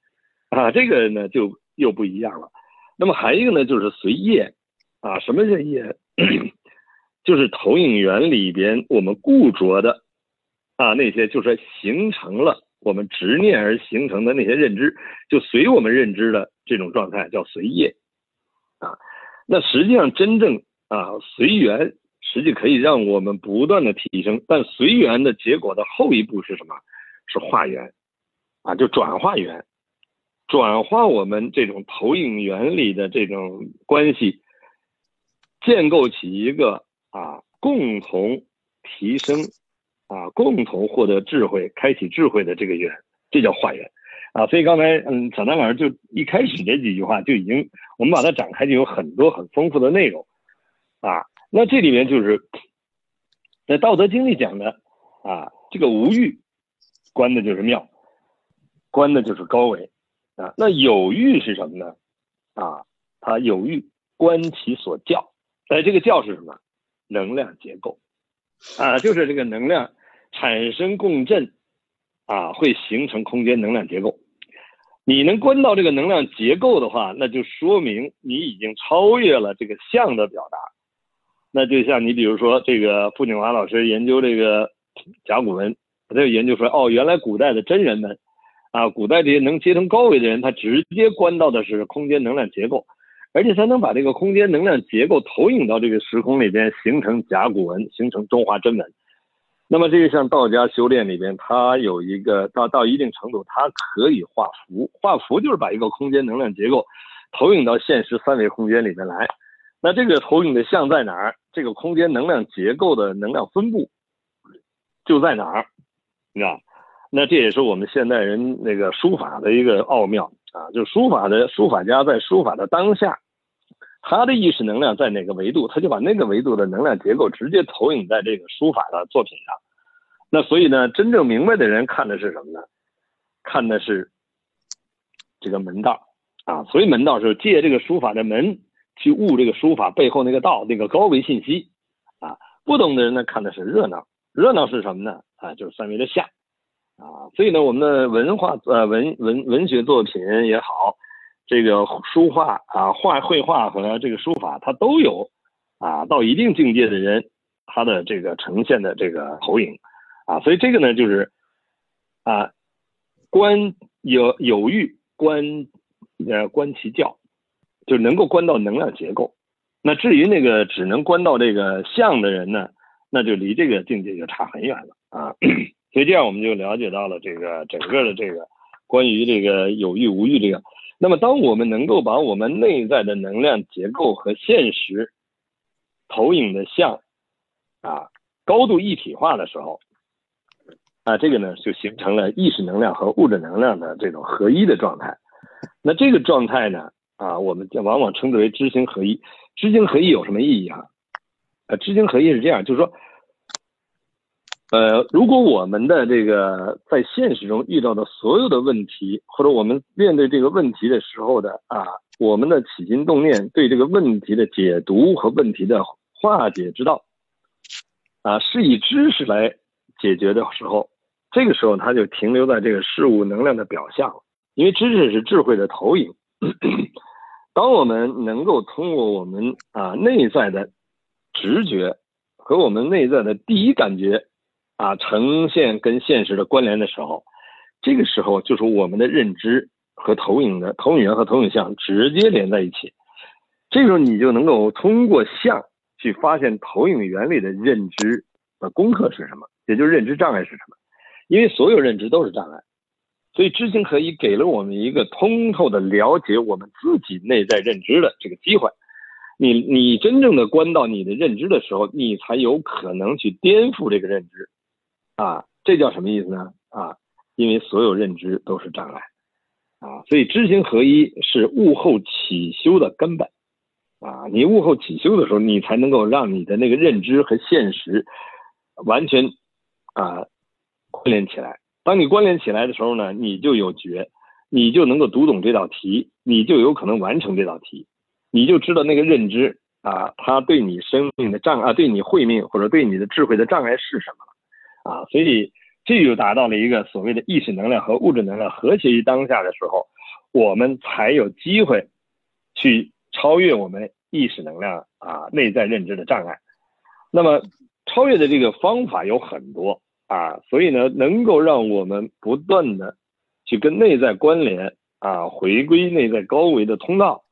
啊，这个呢就又不一样了。那么还一个呢，就是随业啊。什么叫业？就是投影源里边我们固着的啊那些，就是形成了我们执念而形成的那些认知，就随我们认知的这种状态叫随业啊。那实际上真正啊随缘。实际可以让我们不断的提升，但随缘的结果的后一步是什么？是化缘，啊，就转化缘，转化我们这种投影原理的这种关系，建构起一个啊共同提升，啊共同获得智慧、开启智慧的这个缘，这叫化缘，啊，所以刚才嗯，小丹老师就一开始这几句话就已经，我们把它展开就有很多很丰富的内容，啊。那这里面就是在《道德经》里讲的啊，这个无欲观的就是妙，观的就是高维啊。那有欲是什么呢？啊，它有欲观其所教，哎，这个教是什么？能量结构啊，就是这个能量产生共振啊，会形成空间能量结构。你能观到这个能量结构的话，那就说明你已经超越了这个相的表达。那就像你比如说这个傅景华老师研究这个甲骨文，他就研究说哦，原来古代的真人们啊，古代这些能接通高维的人，他直接观到的是空间能量结构，而且他能把这个空间能量结构投影到这个时空里边，形成甲骨文，形成中华真文。那么这个像道家修炼里边，它有一个到到一定程度，它可以画符，画符就是把一个空间能量结构投影到现实三维空间里面来。那这个投影的像在哪儿？这个空间能量结构的能量分布就在哪儿？你知道？那这也是我们现代人那个书法的一个奥妙啊！就书法的书法家在书法的当下，他的意识能量在哪个维度，他就把那个维度的能量结构直接投影在这个书法的作品上。那所以呢，真正明白的人看的是什么呢？看的是这个门道啊！所以门道是借这个书法的门。去悟这个书法背后那个道，那个高维信息啊！不懂的人呢，看的是热闹，热闹是什么呢？啊，就是三维的相啊！所以呢，我们的文化呃文文文学作品也好，这个书画啊画绘画和这个书法，它都有啊到一定境界的人，他的这个呈现的这个投影啊，所以这个呢就是啊观有有欲观呃观其教。就能够观到能量结构，那至于那个只能观到这个相的人呢，那就离这个境界就差很远了啊。所以这样我们就了解到了这个整个的这个关于这个有欲无欲这个。那么当我们能够把我们内在的能量结构和现实投影的像啊高度一体化的时候，啊这个呢就形成了意识能量和物质能量的这种合一的状态。那这个状态呢？啊，我们就往往称之为知行合一。知行合一有什么意义啊？呃，知行合一是这样，就是说，呃，如果我们的这个在现实中遇到的所有的问题，或者我们面对这个问题的时候的啊，我们的起心动念对这个问题的解读和问题的化解之道，啊，是以知识来解决的时候，这个时候它就停留在这个事物能量的表象了，因为知识是智慧的投影。当我们能够通过我们啊内在的直觉和我们内在的第一感觉啊呈现跟现实的关联的时候，这个时候就是我们的认知和投影的投影源和投影像直接连在一起。这时候你就能够通过像去发现投影原理的认知的功课是什么，也就是认知障碍是什么。因为所有认知都是障碍，所以知行合一给了我们一个通透的了解我们自己内在认知的这个机会。你你真正的关到你的认知的时候，你才有可能去颠覆这个认知。啊，这叫什么意思呢？啊，因为所有认知都是障碍。啊，所以知行合一是悟后起修的根本。啊，你悟后起修的时候，你才能够让你的那个认知和现实完全啊。关联起来，当你关联起来的时候呢，你就有觉，你就能够读懂这道题，你就有可能完成这道题，你就知道那个认知啊，它对你生命的障啊，对你慧命或者对你的智慧的障碍是什么了啊？所以这就达到了一个所谓的意识能量和物质能量和谐于当下的时候，我们才有机会去超越我们意识能量啊内在认知的障碍。那么超越的这个方法有很多。啊，所以呢，能够让我们不断的去跟内在关联啊，回归内在高维的通道，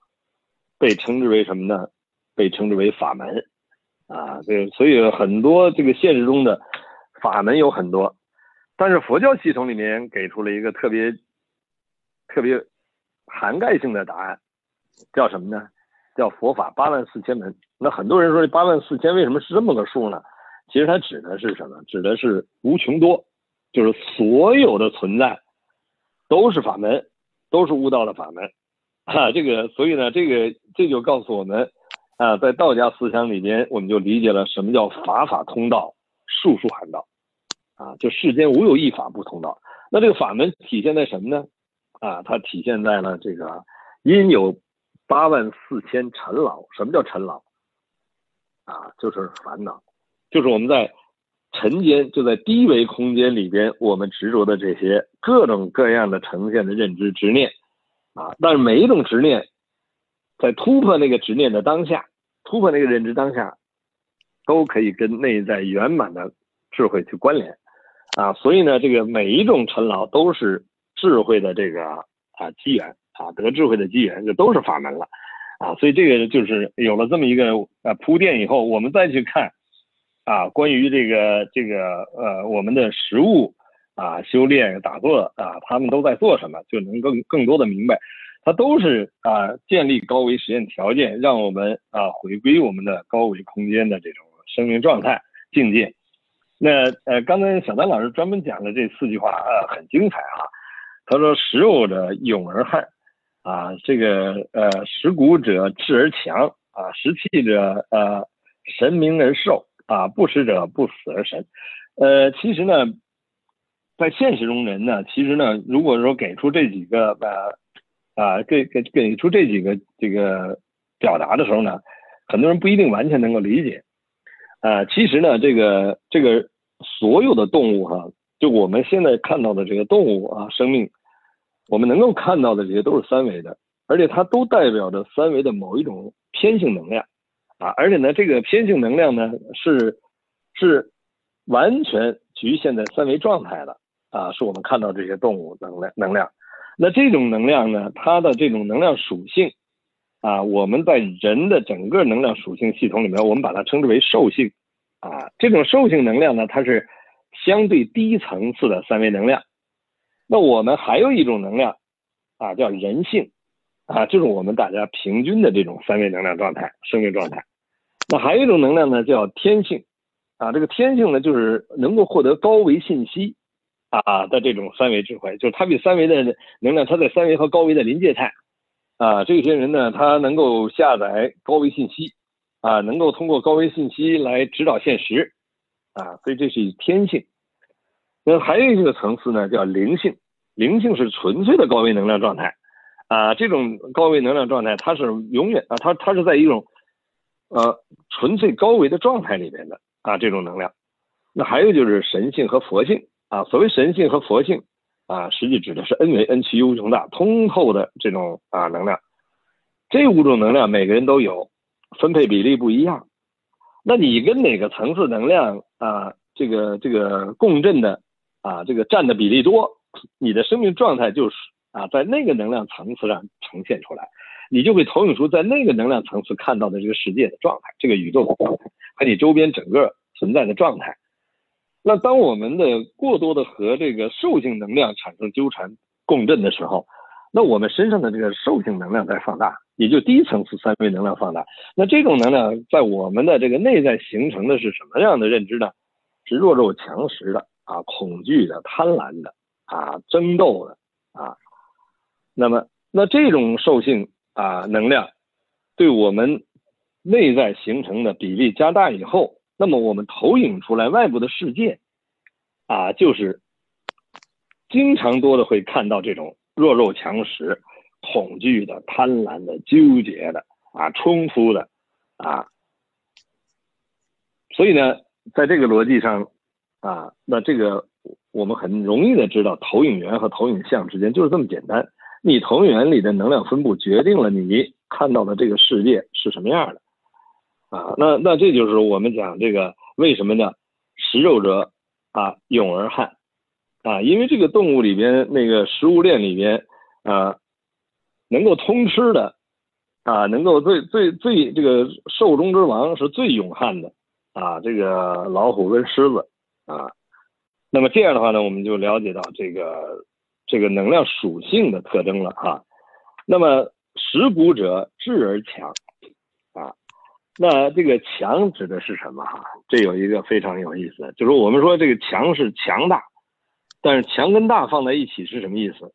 被称之为什么呢？被称之为法门啊。对，所以很多这个现实中的法门有很多，但是佛教系统里面给出了一个特别特别涵盖性的答案，叫什么呢？叫佛法八万四千门。那很多人说这八万四千为什么是这么个数呢？其实它指的是什么？指的是无穷多，就是所有的存在都是法门，都是悟道的法门。啊，这个，所以呢，这个这就告诉我们，啊，在道家思想里边，我们就理解了什么叫法法通道，术术含道。啊，就世间无有一法不通道。那这个法门体现在什么呢？啊，它体现在了这个因有八万四千尘劳。什么叫尘劳？啊，就是烦恼。就是我们在尘间，就在低维空间里边，我们执着的这些各种各样的呈现的认知执念啊，但是每一种执念，在突破那个执念的当下，突破那个认知当下，都可以跟内在圆满的智慧去关联啊，所以呢，这个每一种尘劳都是智慧的这个啊机缘啊，得智慧的机缘，这都是法门了啊，所以这个就是有了这么一个呃铺垫以后，我们再去看。啊，关于这个这个呃，我们的实物啊，修炼打坐啊，他们都在做什么，就能更更多的明白，它都是啊，建立高维实验条件，让我们啊回归我们的高维空间的这种生命状态境界。那呃，刚才小丹老师专门讲的这四句话呃，很精彩啊。他说：“食肉者勇而悍啊，这个呃，食骨者智而强啊，食气者呃，神明而寿。”啊，不食者不死而神。呃，其实呢，在现实中人呢，其实呢，如果说给出这几个呃啊，给给给出这几个这个表达的时候呢，很多人不一定完全能够理解。啊，其实呢，这个这个所有的动物哈，就我们现在看到的这个动物啊，生命，我们能够看到的这些都是三维的，而且它都代表着三维的某一种偏性能量。啊，而且呢，这个偏性能量呢是是完全局限在三维状态的啊，是我们看到这些动物能量能量。那这种能量呢，它的这种能量属性啊，我们在人的整个能量属性系统里面，我们把它称之为兽性啊。这种兽性能量呢，它是相对低层次的三维能量。那我们还有一种能量啊，叫人性啊，就是我们大家平均的这种三维能量状态、生命状态。那还有一种能量呢，叫天性，啊，这个天性呢，就是能够获得高维信息，啊的这种三维智慧，就是它比三维的能量，它在三维和高维的临界态，啊，这些人呢，他能够下载高维信息，啊，能够通过高维信息来指导现实，啊，所以这是天性。那还有一个层次呢，叫灵性，灵性是纯粹的高维能量状态，啊，这种高维能量状态，它是永远啊，它它是在一种。呃，纯粹高维的状态里面的啊，这种能量，那还有就是神性和佛性啊。所谓神性和佛性啊，实际指的是 N 维 N 趋 U 穷大通透的这种啊能量。这五种能量每个人都有，分配比例不一样。那你跟哪个层次能量啊这个这个共振的啊这个占的比例多，你的生命状态就是啊在那个能量层次上呈现出来，你就会投影出在那个能量层次看到的这个世界的状态，这个宇宙的状态和你周边整个存在的状态。那当我们的过多的和这个兽性能量产生纠缠共振的时候，那我们身上的这个兽性能量在放大。也就低层次三维能量放大，那这种能量在我们的这个内在形成的是什么样的认知呢？是弱肉强食的啊，恐惧的、贪婪的啊，争斗的啊。那么，那这种兽性啊能量，对我们内在形成的比例加大以后，那么我们投影出来外部的世界啊，就是经常多的会看到这种弱肉强食。恐惧的、贪婪的、纠结的啊、冲突的啊，所以呢，在这个逻辑上啊，那这个我们很容易的知道，投影源和投影像之间就是这么简单。你投影源里的能量分布决定了你看到的这个世界是什么样的啊。那那这就是我们讲这个为什么呢？食肉者啊，勇而悍啊，因为这个动物里边那个食物链里边啊。能够通吃的，啊，能够最最最这个兽中之王是最勇悍的，啊，这个老虎跟狮子，啊，那么这样的话呢，我们就了解到这个这个能量属性的特征了哈。那么食骨者智而强，啊，那这个强指的是什么哈？这有一个非常有意思，就是我们说这个强是强大，但是强跟大放在一起是什么意思？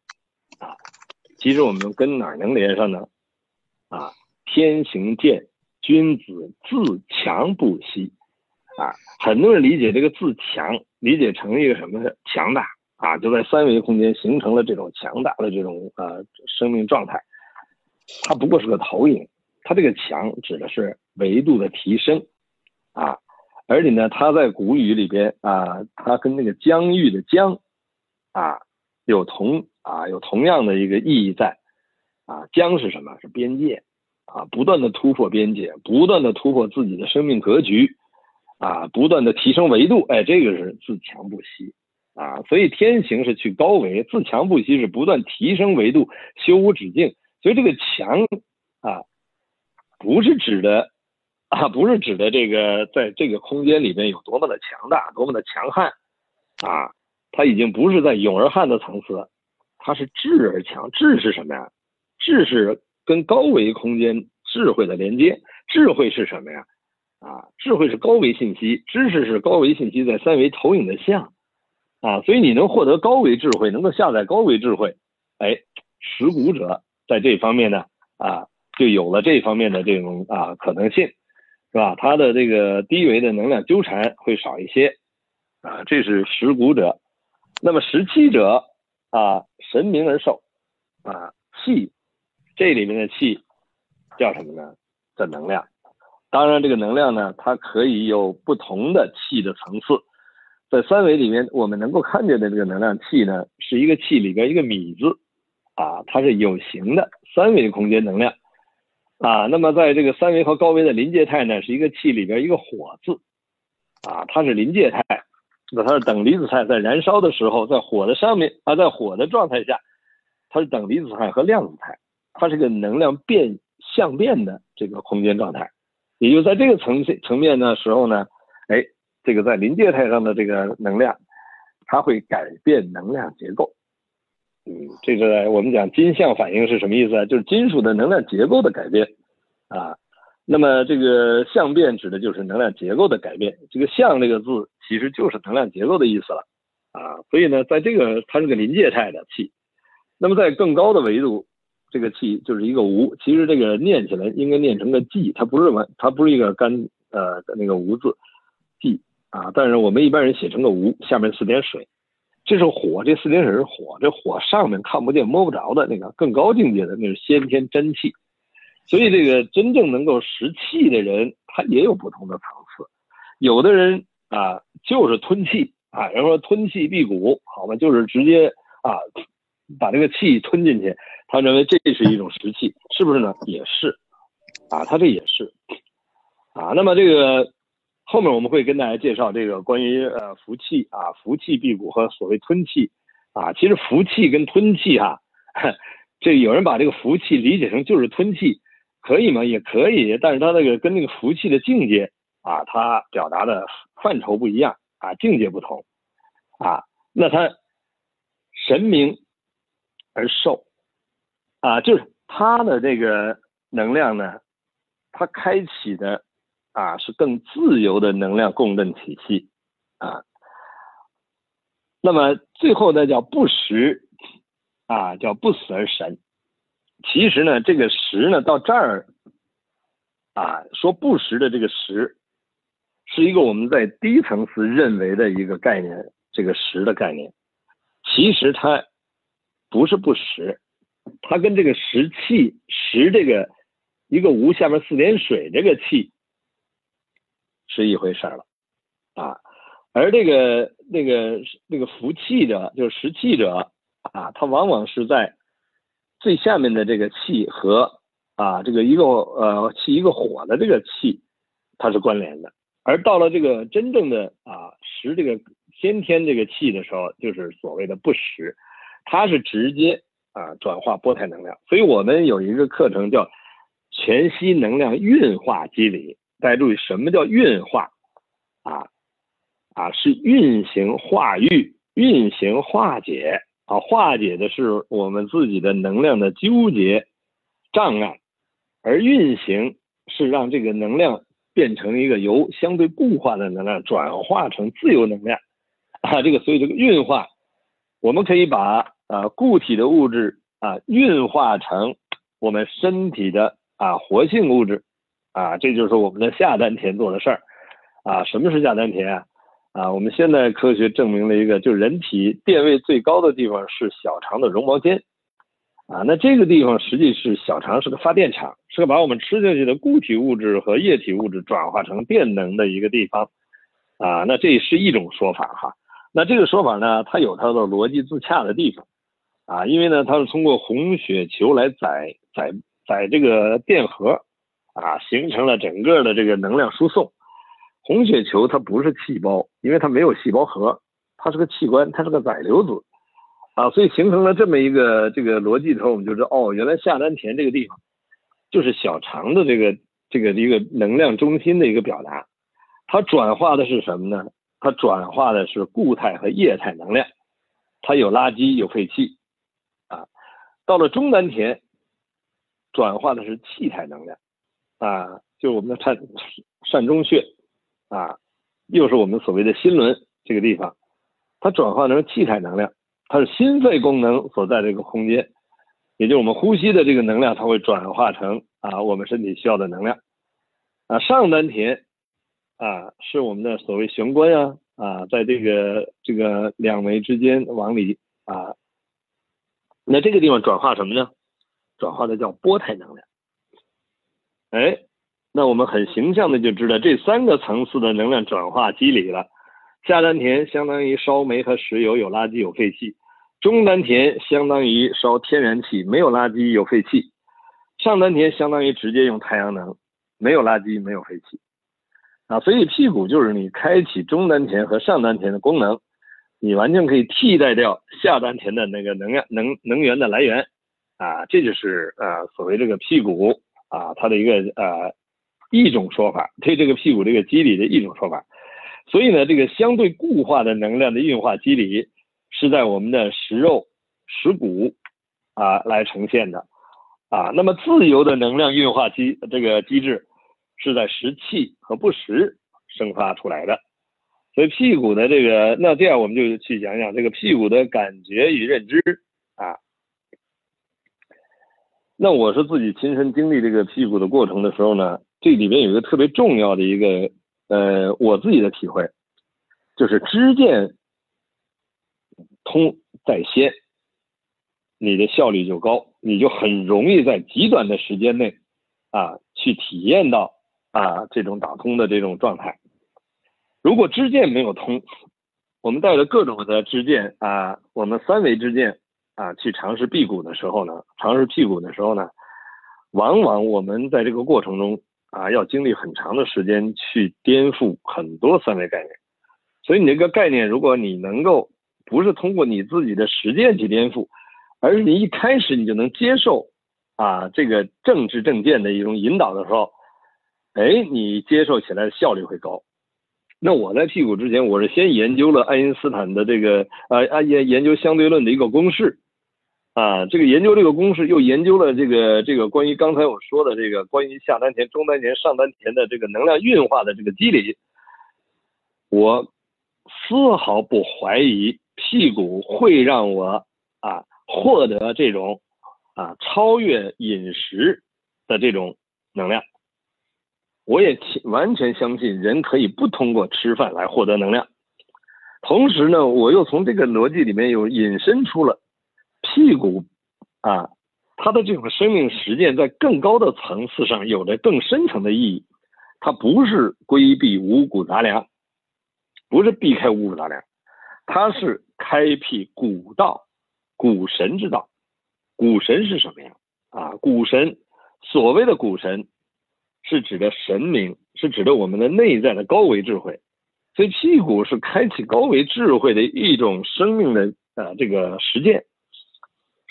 啊？其实我们跟哪儿能连上呢？啊，天行健，君子自强不息。啊，很多人理解这个自强，理解成一个什么强大啊，就在三维空间形成了这种强大的这种呃生命状态。它不过是个投影，它这个强指的是维度的提升啊，而且呢，它在古语里边啊，它跟那个疆域的疆啊有同。啊，有同样的一个意义在，啊，疆是什么？是边界，啊，不断的突破边界，不断的突破自己的生命格局，啊，不断的提升维度，哎，这个是自强不息，啊，所以天行是去高维，自强不息是不断提升维度，修无止境，所以这个强啊，不是指的啊，不是指的这个在这个空间里面有多么的强大，多么的强悍，啊，它已经不是在勇而悍的层次。它是智而强，智是什么呀？智是跟高维空间智慧的连接。智慧是什么呀？啊，智慧是高维信息，知识是高维信息在三维投影的像，啊，所以你能获得高维智慧，能够下载高维智慧，哎，识古者在这方面呢，啊，就有了这方面的这种啊可能性，是吧？它的这个低维的能量纠缠会少一些，啊，这是识古者。那么识气者。啊，神明而寿，啊，气，这里面的气叫什么呢？叫能量。当然，这个能量呢，它可以有不同的气的层次。在三维里面，我们能够看见的这个能量气呢，是一个气里边一个米字，啊，它是有形的三维空间能量。啊，那么在这个三维和高维的临界态呢，是一个气里边一个火字，啊，它是临界态。那它是等离子态，在燃烧的时候，在火的上面啊，在火的状态下，它是等离子态和量子态，它是个能量变相变的这个空间状态，也就在这个层层面的时候呢，哎，这个在临界态上的这个能量，它会改变能量结构。嗯，这个我们讲金相反应是什么意思啊？就是金属的能量结构的改变啊。那么这个相变指的就是能量结构的改变。这个相这个字其实就是能量结构的意思了啊。所以呢，在这个它是个临界态的气。那么在更高的维度，这个气就是一个无。其实这个念起来应该念成个寂，它不是完，它不是一个干呃那个无字寂啊。但是我们一般人写成个无，下面四点水，这是火，这四点水是火，这火上面看不见摸不着的那个更高境界的那是先天真气。所以，这个真正能够识气的人，他也有不同的层次。有的人啊，就是吞气啊，人说吞气辟谷，好吧，就是直接啊，把这个气吞进去。他认为这是一种识气，是不是呢？也是啊，他这也是啊。那么这个后面我们会跟大家介绍这个关于呃服气啊，服气辟谷和所谓吞气啊。其实服气跟吞气哈，这有人把这个服气理解成就是吞气，可以吗？也可以，但是它那个跟那个服气的境界啊，它表达的范畴不一样啊，境界不同啊。那它神明而受啊，就是它的这个能量呢，它开启的啊是更自由的能量共振体系啊。那么最后呢叫不食啊，叫不死而神。其实呢，这个食呢到这儿啊说不食的这个食，是一个我们在低层次认为的一个概念，这个食的概念。其实它不是不实，它跟这个食气食这个一个无下面四点水这个气是一回事了啊，而这个那个那个服气者就是食气者啊，它往往是在最下面的这个气和啊这个一个呃气一个火的这个气它是关联的，而到了这个真正的啊食这个。先天这个气的时候，就是所谓的不实，它是直接啊转化波态能量。所以我们有一个课程叫全息能量运化机理。大家注意，什么叫运化？啊啊，是运行化育、运行化解啊，化解的是我们自己的能量的纠结障碍，而运行是让这个能量变成一个由相对固化的能量转化成自由能量。啊，这个所以这个运化，我们可以把啊固体的物质啊运化成我们身体的啊活性物质啊，这就是我们的下丹田做的事儿啊。什么是下丹田啊？啊，我们现在科学证明了一个，就是人体电位最高的地方是小肠的绒毛尖啊。那这个地方实际是小肠是个发电厂，是个把我们吃进去的固体物质和液体物质转化成电能的一个地方啊。那这也是一种说法哈。那这个说法呢，它有它的逻辑自洽的地方，啊，因为呢，它是通过红血球来载载载这个电荷，啊，形成了整个的这个能量输送。红血球它不是细胞，因为它没有细胞核，它是个器官，它是个载流子，啊，所以形成了这么一个这个逻辑头，我们就知道，哦，原来下丹田这个地方就是小肠的这个这个一个能量中心的一个表达，它转化的是什么呢？它转化的是固态和液态能量，它有垃圾有废气，啊，到了中丹田，转化的是气态能量，啊，就是我们的膻膻中穴，啊，又是我们所谓的心轮这个地方，它转化成气态能量，它是心肺功能所在这个空间，也就是我们呼吸的这个能量，它会转化成啊我们身体需要的能量，啊上丹田。啊，是我们的所谓玄关啊啊，在这个这个两眉之间往里啊，那这个地方转化什么呢？转化的叫波态能量。哎，那我们很形象的就知道这三个层次的能量转化机理了。下丹田相当于烧煤和石油，有垃圾有废气；中丹田相当于烧天然气，没有垃圾有废气；上丹田相当于直接用太阳能，没有垃圾没有废气。啊，所以屁股就是你开启中丹田和上丹田的功能，你完全可以替代掉下丹田的那个能量能能源的来源，啊，这就是呃所谓这个屁股啊它的一个呃一种说法，对这个屁股这个机理的一种说法。所以呢，这个相对固化的能量的运化机理是在我们的食肉食骨啊来呈现的，啊，那么自由的能量运化机这个机制。是在食气和不食生发出来的，所以屁股的这个，那这样我们就去讲讲这个屁股的感觉与认知啊。那我是自己亲身经历这个屁股的过程的时候呢，这里边有一个特别重要的一个呃，我自己的体会，就是知见通在先，你的效率就高，你就很容易在极短的时间内啊去体验到。啊，这种打通的这种状态，如果支见没有通，我们带着各种的支见啊，我们三维支见啊，去尝试辟谷的时候呢，尝试辟谷的时候呢，往往我们在这个过程中啊，要经历很长的时间去颠覆很多三维概念。所以你这个概念，如果你能够不是通过你自己的实践去颠覆，而是你一开始你就能接受啊这个政治政见的一种引导的时候，哎，你接受起来的效率会高。那我在屁股之前，我是先研究了爱因斯坦的这个呃啊研研究相对论的一个公式。啊，这个研究这个公式，又研究了这个这个关于刚才我说的这个关于下丹田、中丹田、上丹田的这个能量运化的这个机理，我丝毫不怀疑屁股会让我啊获得这种啊超越饮食的这种能量。我也完全相信人可以不通过吃饭来获得能量。同时呢，我又从这个逻辑里面又引申出了。屁股啊，它的这种生命实践在更高的层次上有着更深层的意义。它不是规避五谷杂粮，不是避开五谷杂粮，它是开辟古道、古神之道。古神是什么呀？啊，古神所谓的古神，是指的神明，是指的我们的内在的高维智慧。所以辟谷是开启高维智慧的一种生命的呃这个实践。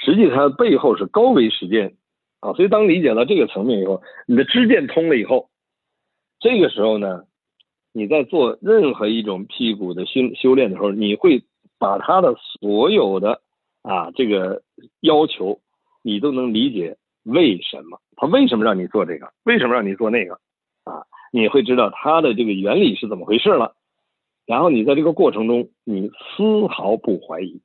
实际它背后是高维实践啊，所以当理解到这个层面以后，你的知见通了以后，这个时候呢，你在做任何一种屁股的修修炼的时候，你会把他的所有的啊这个要求，你都能理解为什么。他为什么让你做这个，为什么让你做那个？啊，你会知道它的这个原理是怎么回事了，然后你在这个过程中，你丝毫不怀疑。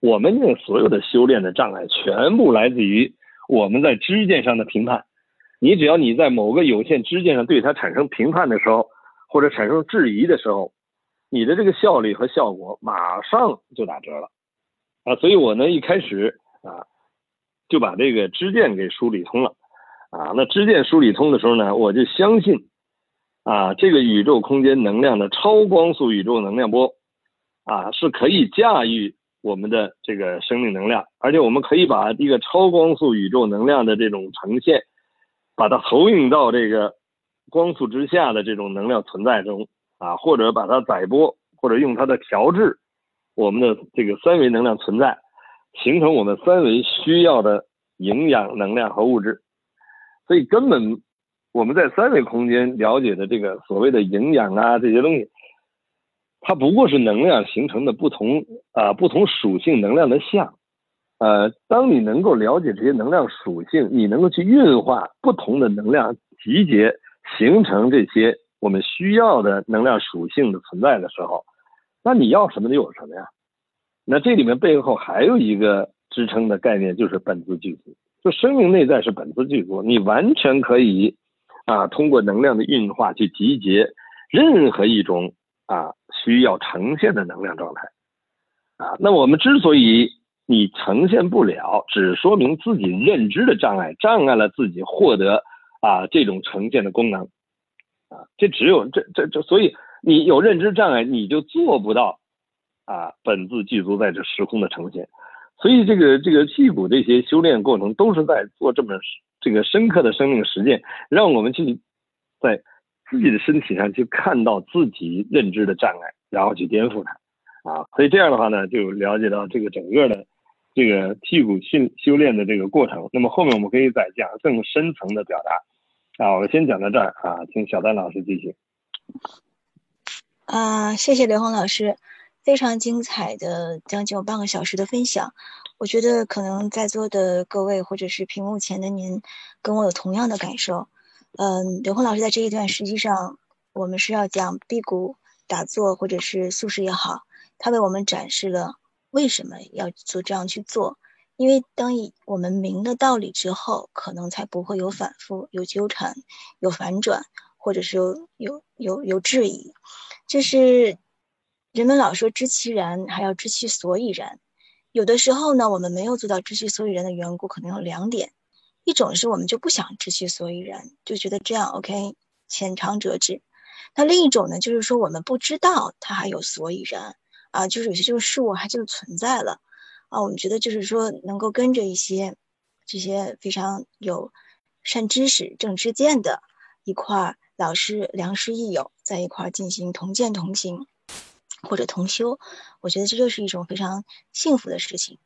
我们这所有的修炼的障碍，全部来自于我们在知见上的评判。你只要你在某个有限知见上对它产生评判的时候，或者产生质疑的时候，你的这个效率和效果马上就打折了啊！所以我呢一开始啊就把这个知见给梳理通了啊。那知见梳理通的时候呢，我就相信啊，这个宇宙空间能量的超光速宇宙能量波啊是可以驾驭。我们的这个生命能量，而且我们可以把一个超光速宇宙能量的这种呈现，把它投影到这个光速之下的这种能量存在中啊，或者把它载波，或者用它的调制我们的这个三维能量存在，形成我们三维需要的营养能量和物质。所以根本我们在三维空间了解的这个所谓的营养啊这些东西。它不过是能量形成的不同啊，不同属性能量的像，呃，当你能够了解这些能量属性，你能够去运化不同的能量集结，形成这些我们需要的能量属性的存在的时候，那你要什么就有什么呀。那这里面背后还有一个支撑的概念，就是本自具足。就生命内在是本自具足，你完全可以啊，通过能量的运化去集结任何一种啊。需要呈现的能量状态啊，那我们之所以你呈现不了，只说明自己认知的障碍，障碍了自己获得啊这种呈现的功能啊，这只有这这这，所以你有认知障碍，你就做不到啊本自具足在这时空的呈现，所以这个这个屁股这些修炼过程都是在做这么这个深刻的生命实践，让我们去在。自己的身体上去看到自己认知的障碍，然后去颠覆它，啊，所以这样的话呢，就了解到这个整个的这个屁股训修炼的这个过程。那么后面我们可以再讲更深层的表达，啊，我先讲到这儿啊，请小丹老师继续。啊，谢谢刘红老师，非常精彩的将近有半个小时的分享。我觉得可能在座的各位或者是屏幕前的您，跟我有同样的感受。嗯，刘坤老师在这一段实际上，我们是要讲辟谷打坐或者是素食也好，他为我们展示了为什么要做这样去做。因为当我们明了道理之后，可能才不会有反复、有纠缠、有反转，或者是有有有有质疑。就是人们老说知其然，还要知其所以然。有的时候呢，我们没有做到知其所以然的缘故，可能有两点。一种是我们就不想知其所以然，就觉得这样 OK，浅尝辄止。那另一种呢，就是说我们不知道它还有所以然啊，就是有些这个事物还就存在了啊。我们觉得就是说能够跟着一些这些非常有善知识、正知见的一块老师良师益友在一块进行同见同行或者同修，我觉得这就是一种非常幸福的事情。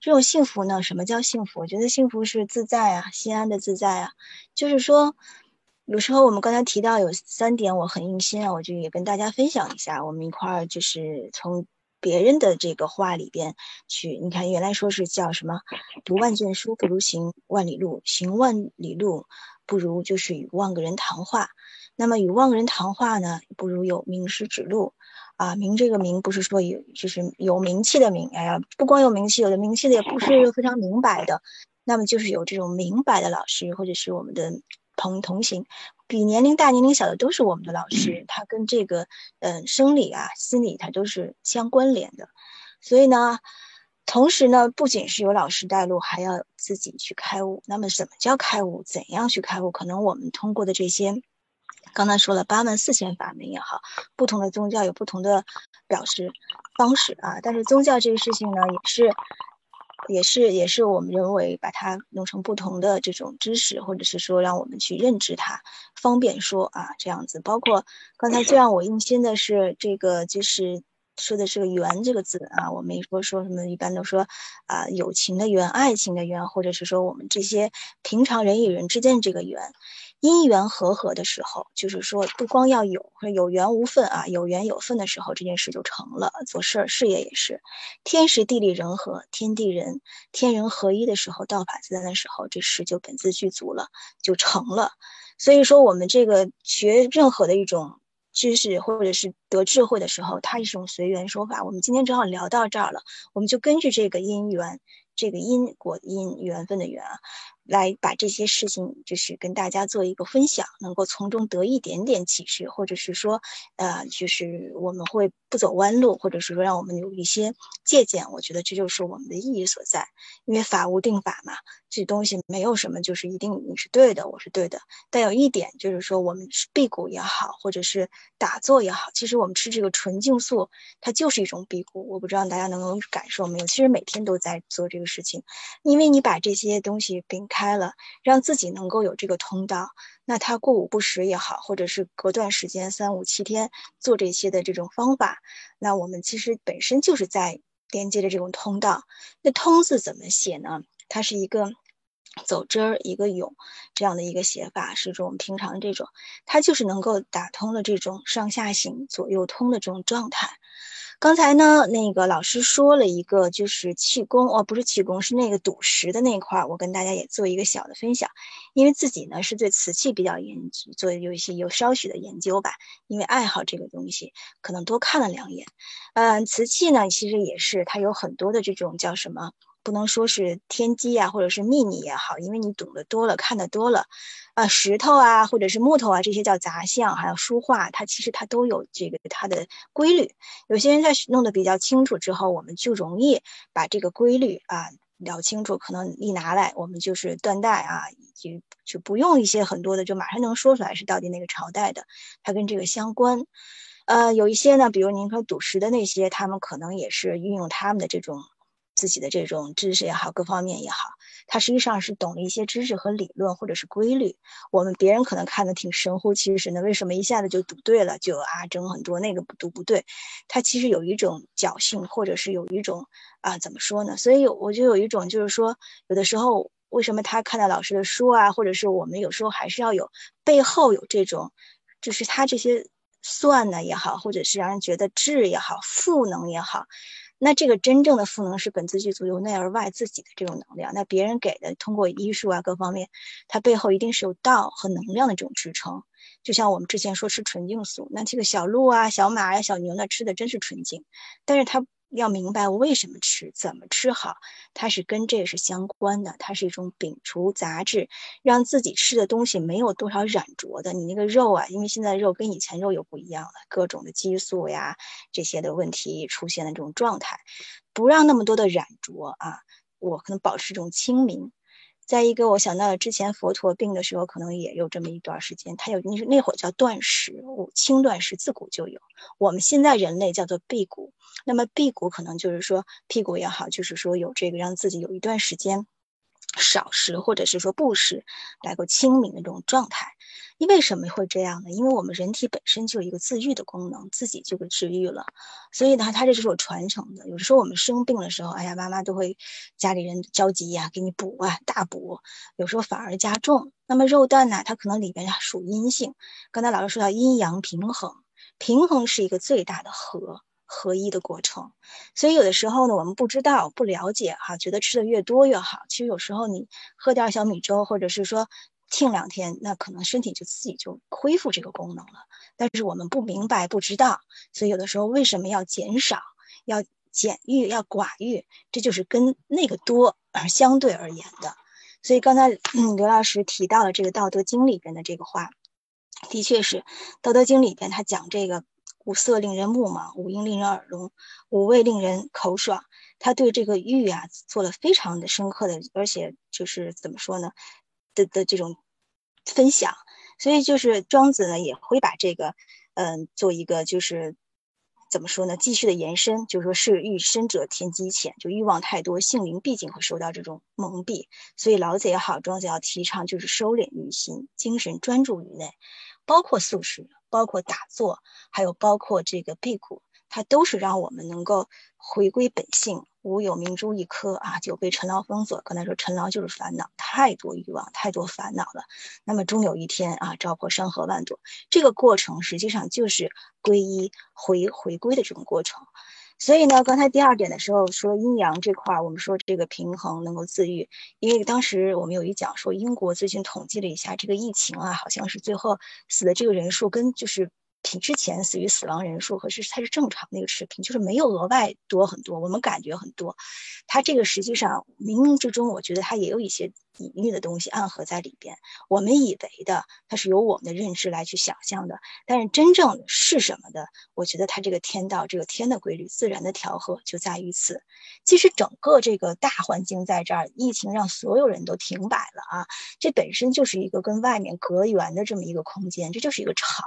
这种幸福呢，什么叫幸福？我觉得幸福是自在啊，心安的自在啊。就是说，有时候我们刚才提到有三点，我很用心啊，我就也跟大家分享一下。我们一块儿就是从。别人的这个话里边去，你看原来说是叫什么？读万卷书不如行万里路，行万里路不如就是与万个人谈话。那么与万个人谈话呢，不如有名师指路啊。名这个名不是说有，就是有名气的名。哎呀，不光有名气，有的名气的也不是非常明白的。那么就是有这种明白的老师，或者是我们的同同行。比年龄大、年龄小的都是我们的老师，他跟这个，嗯，生理啊、心理，它都是相关联的。所以呢，同时呢，不仅是有老师带路，还要自己去开悟。那么，什么叫开悟？怎样去开悟？可能我们通过的这些，刚才说了八万四千法门也好，不同的宗教有不同的表示方式啊。但是宗教这个事情呢，也是。也是，也是我们认为把它弄成不同的这种知识，或者是说让我们去认知它，方便说啊这样子。包括刚才最让我印心的是这个，就是说的是个缘这个字啊，我们一说说什么，一般都说啊友情的缘、爱情的缘，或者是说我们这些平常人与人之间这个缘。因缘和合的时候，就是说不光要有，有缘无分啊，有缘有分的时候，这件事就成了。做事儿、事业也是，天时地利人和，天地人天人合一的时候，道法自然的时候，这事就本自具足了，就成了。所以说，我们这个学任何的一种知识，或者是得智慧的时候，它是一种随缘说法。我们今天正好聊到这儿了，我们就根据这个因缘，这个因果因缘分的缘啊。来把这些事情，就是跟大家做一个分享，能够从中得一点点启示，或者是说，呃，就是我们会不走弯路，或者是说让我们有一些借鉴。我觉得这就是我们的意义所在，因为法无定法嘛，这东西没有什么就是一定你是对的，我是对的。但有一点就是说，我们是辟谷也好，或者是打坐也好，其实我们吃这个纯净素，它就是一种辟谷。我不知道大家能够感受没有？其实每天都在做这个事情，因为你把这些东西并开。了，让自己能够有这个通道，那他过午不食也好，或者是隔段时间三五七天做这些的这种方法，那我们其实本身就是在连接着这种通道。那“通”字怎么写呢？它是一个走之儿一个永这样的一个写法，是这种平常这种，它就是能够打通了这种上下行、左右通的这种状态。刚才呢，那个老师说了一个，就是气功哦，不是气功，是那个赌石的那块儿，我跟大家也做一个小的分享。因为自己呢是对瓷器比较研究，做有一些有稍许的研究吧。因为爱好这个东西，可能多看了两眼。嗯，瓷器呢其实也是，它有很多的这种叫什么？不能说是天机呀，或者是秘密也好，因为你懂得多了，看得多了，啊，石头啊，或者是木头啊，这些叫杂项，还有书画，它其实它都有这个它的规律。有些人在弄得比较清楚之后，我们就容易把这个规律啊聊清楚，可能一拿来，我们就是断代啊，就就不用一些很多的，就马上能说出来是到底哪个朝代的，它跟这个相关。呃，有一些呢，比如您说赌石的那些，他们可能也是运用他们的这种。自己的这种知识也好，各方面也好，他实际上是懂了一些知识和理论或者是规律。我们别人可能看的挺神乎其神的，为什么一下子就读对了？就啊，整很多那个读不对，他其实有一种侥幸，或者是有一种啊，怎么说呢？所以我就有一种就是说，有的时候为什么他看到老师的书啊，或者是我们有时候还是要有背后有这种，就是他这些算呢也好，或者是让人觉得智也好，赋能也好。那这个真正的赋能是本自具足，由内而外自己的这种能量。那别人给的，通过医术啊各方面，它背后一定是有道和能量的这种支撑。就像我们之前说吃纯净素，那这个小鹿啊、小马呀、小牛那吃的真是纯净，但是它。要明白我为什么吃，怎么吃好，它是跟这个是相关的。它是一种摒除杂质，让自己吃的东西没有多少染着的。你那个肉啊，因为现在肉跟以前肉又不一样了，各种的激素呀这些的问题出现的这种状态，不让那么多的染着啊。我可能保持这种清明。再一个，我想到了之前佛陀病的时候，可能也有这么一段时间，他有那是那会儿叫断食，轻断食，自古就有。我们现在人类叫做辟谷，那么辟谷可能就是说辟谷也好，就是说有这个让自己有一段时间少食或者是说不食，来个清明的这种状态。因为什么会这样呢？因为我们人体本身就有一个自愈的功能，自己就会治愈了。所以呢，它这就是有传承的。有的时候我们生病的时候，哎呀，妈妈都会家里人着急呀，给你补啊，大补。有时候反而加重。那么肉蛋呢，它可能里边属阴性。刚才老师说到阴阳平衡，平衡是一个最大的和。合一的过程，所以有的时候呢，我们不知道、不了解哈，觉得吃的越多越好。其实有时候你喝点小米粥，或者是说停两天，那可能身体就自己就恢复这个功能了。但是我们不明白、不知道，所以有的时候为什么要减少、要减欲、要寡欲，这就是跟那个多而相对而言的。所以刚才 刘老师提到了这个《道德经》里边的这个话，的确是《道德经》里边他讲这个。五色令人目盲，五音令人耳聋，五味令人口爽。他对这个欲啊做了非常的深刻的，而且就是怎么说呢的这种分享。所以就是庄子呢也会把这个嗯做一个就是怎么说呢继续的延伸，就是说是欲深者天机浅，就欲望太多，性灵毕竟会受到这种蒙蔽。所以老子也好，庄子要提倡就是收敛欲心，精神专注于内，包括素食。包括打坐，还有包括这个辟谷，它都是让我们能够回归本性。无有明珠一颗啊，就被尘劳封锁。刚才说尘劳就是烦恼，太多欲望，太多烦恼了。那么终有一天啊，照破山河万朵。这个过程实际上就是皈依回回归的这种过程。所以呢，刚才第二点的时候说阴阳这块儿，我们说这个平衡能够自愈，因为当时我们有一讲说英国最近统计了一下这个疫情啊，好像是最后死的这个人数跟就是。比之前死于死亡人数和是它是正常的一个持平，就是没有额外多很多，我们感觉很多。它这个实际上冥冥之中，我觉得它也有一些隐喻的东西暗合在里边。我们以为的，它是由我们的认知来去想象的，但是真正是什么的，我觉得它这个天道，这个天的规律，自然的调和就在于此。其实整个这个大环境在这儿，疫情让所有人都停摆了啊，这本身就是一个跟外面隔远的这么一个空间，这就是一个场。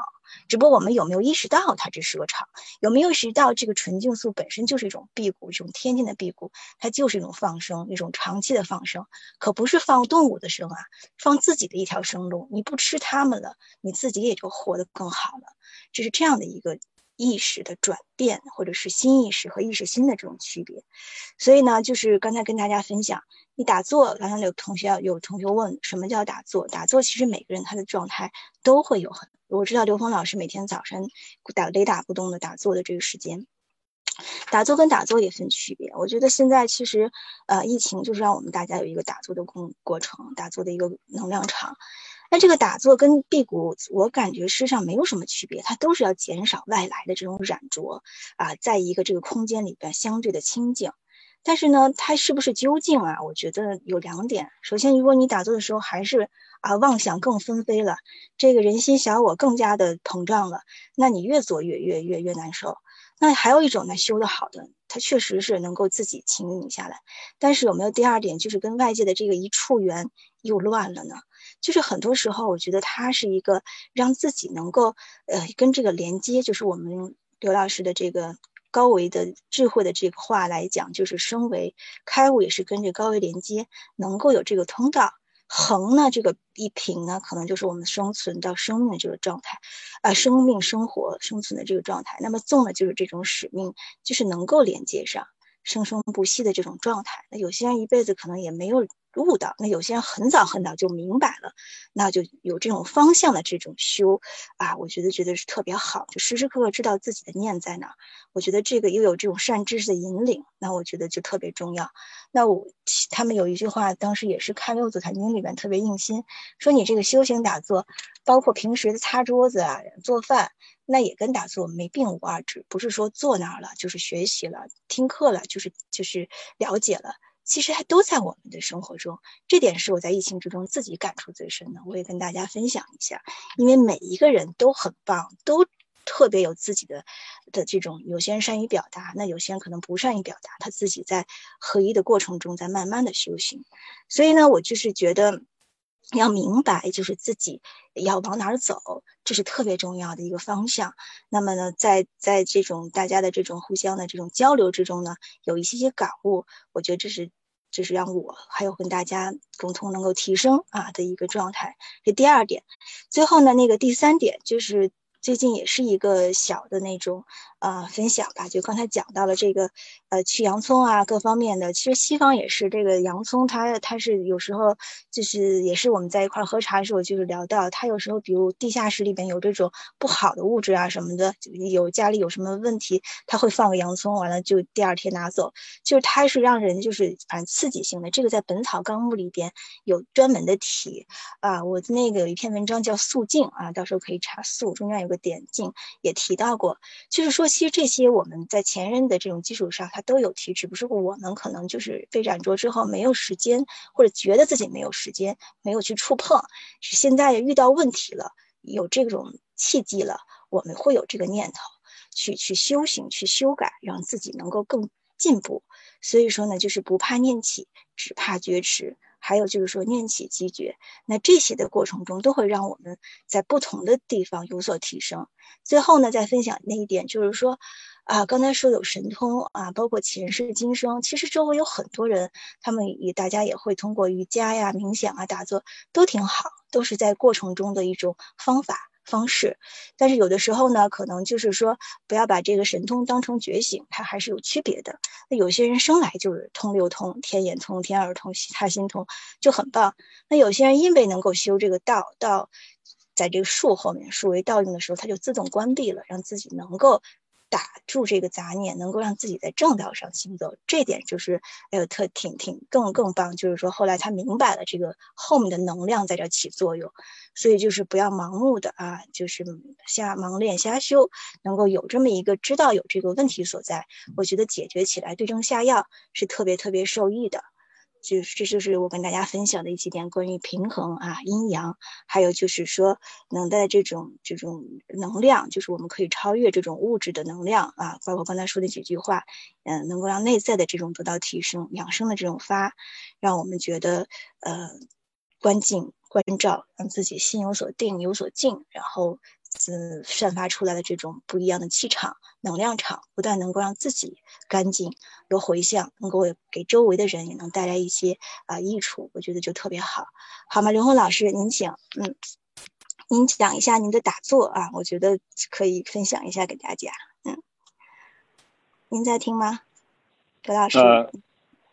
只不过我们有没有意识到它这是个场？有没有意识到这个纯净素本身就是一种辟谷，一种天天的辟谷，它就是一种放生，一种长期的放生，可不是放动物的生啊，放自己的一条生路。你不吃它们了，你自己也就活得更好了。这是这样的一个意识的转变，或者是新意识和意识新的这种区别。所以呢，就是刚才跟大家分享，你打坐，刚才有同学有同学问什么叫打坐？打坐其实每个人他的状态都会有很。我知道刘峰老师每天早晨打雷打不动的打坐的这个时间，打坐跟打坐也分区别。我觉得现在其实，呃，疫情就是让我们大家有一个打坐的过过程，打坐的一个能量场。那这个打坐跟辟谷，我感觉实上没有什么区别，它都是要减少外来的这种染着啊，在一个这个空间里边相对的清静。但是呢，它是不是究竟啊？我觉得有两点。首先，如果你打坐的时候还是啊妄想更纷飞了，这个人心小我更加的膨胀了，那你越做越越越越难受。那还有一种呢，修得好的，它确实是能够自己清静下来。但是有没有第二点，就是跟外界的这个一触缘又乱了呢？就是很多时候，我觉得它是一个让自己能够呃跟这个连接，就是我们刘老师的这个。高维的智慧的这个话来讲，就是升维开悟也是跟这高维连接，能够有这个通道。横呢，这个一平呢，可能就是我们生存到生命的这个状态，啊，生命生活生存的这个状态。那么纵呢，就是这种使命，就是能够连接上生生不息的这种状态。那有些人一辈子可能也没有。悟到，那有些人很早很早就明白了，那就有这种方向的这种修啊，我觉得觉得是特别好，就时时刻刻知道自己的念在哪。我觉得这个又有这种善知识的引领，那我觉得就特别重要。那我他们有一句话，当时也是看《六祖坛经》里面特别用心，说你这个修行打坐，包括平时的擦桌子啊、做饭，那也跟打坐没并无二致，不是说坐那儿了就是学习了、听课了，就是就是了解了。其实还都在我们的生活中，这点是我在疫情之中自己感触最深的。我也跟大家分享一下，因为每一个人都很棒，都特别有自己的的这种。有些人善于表达，那有些人可能不善于表达，他自己在合一的过程中，在慢慢的修行。所以呢，我就是觉得。要明白，就是自己要往哪儿走，这是特别重要的一个方向。那么呢，在在这种大家的这种互相的这种交流之中呢，有一些些感悟，我觉得这是这是让我还有跟大家共同能够提升啊的一个状态。这第二点，最后呢，那个第三点就是最近也是一个小的那种。啊，分享吧，就刚才讲到了这个，呃，去洋葱啊，各方面的。其实西方也是这个洋葱，它它是有时候就是也是我们在一块喝茶的时候，就是聊到它有时候，比如地下室里边有这种不好的物质啊什么的，有家里有什么问题，他会放个洋葱，完了就第二天拿走，就是它是让人就是反正刺激性的。这个在《本草纲目》里边有专门的提啊，我那个有一篇文章叫素净啊，到时候可以查素，中间有个点净也提到过，就是说。其实这些我们在前人的这种基础上，它都有提，只不过我们可能就是被染着之后没有时间，或者觉得自己没有时间，没有去触碰。是现在遇到问题了，有这种契机了，我们会有这个念头，去去修行，去修改，让自己能够更进步。所以说呢，就是不怕念起，只怕觉迟。还有就是说念起即觉，那这些的过程中都会让我们在不同的地方有所提升。最后呢，再分享那一点，就是说，啊，刚才说有神通啊，包括前世今生，其实周围有很多人，他们也大家也会通过瑜伽呀、冥想啊、打坐，都挺好，都是在过程中的一种方法。方式，但是有的时候呢，可能就是说，不要把这个神通当成觉醒，它还是有区别的。那有些人生来就是通六通，天眼通、天耳通、他心通，就很棒。那有些人因为能够修这个道，道在这个树后面，树为道用的时候，他就自动关闭了，让自己能够。打住这个杂念，能够让自己在正道上行走，这点就是哎呦特挺挺更更棒。就是说后来他明白了这个后面的能量在这起作用，所以就是不要盲目的啊，就是瞎盲练瞎修，能够有这么一个知道有这个问题所在，我觉得解决起来对症下药是特别特别受益的。就这就是我跟大家分享的一几点关于平衡啊阴阳，还有就是说能带这种这种能量，就是我们可以超越这种物质的能量啊，包括刚才说的几句话，嗯，能够让内在的这种得到提升，养生的这种发，让我们觉得呃关静关照，让自己心有所定有所静，然后。嗯，散发出来的这种不一样的气场、能量场，不但能够让自己干净有回向，能够给周围的人也能带来一些啊益处，我觉得就特别好，好吗？刘红老师，您请，嗯，您讲一下您的打坐啊，我觉得可以分享一下给大家，嗯，您在听吗？刘老师，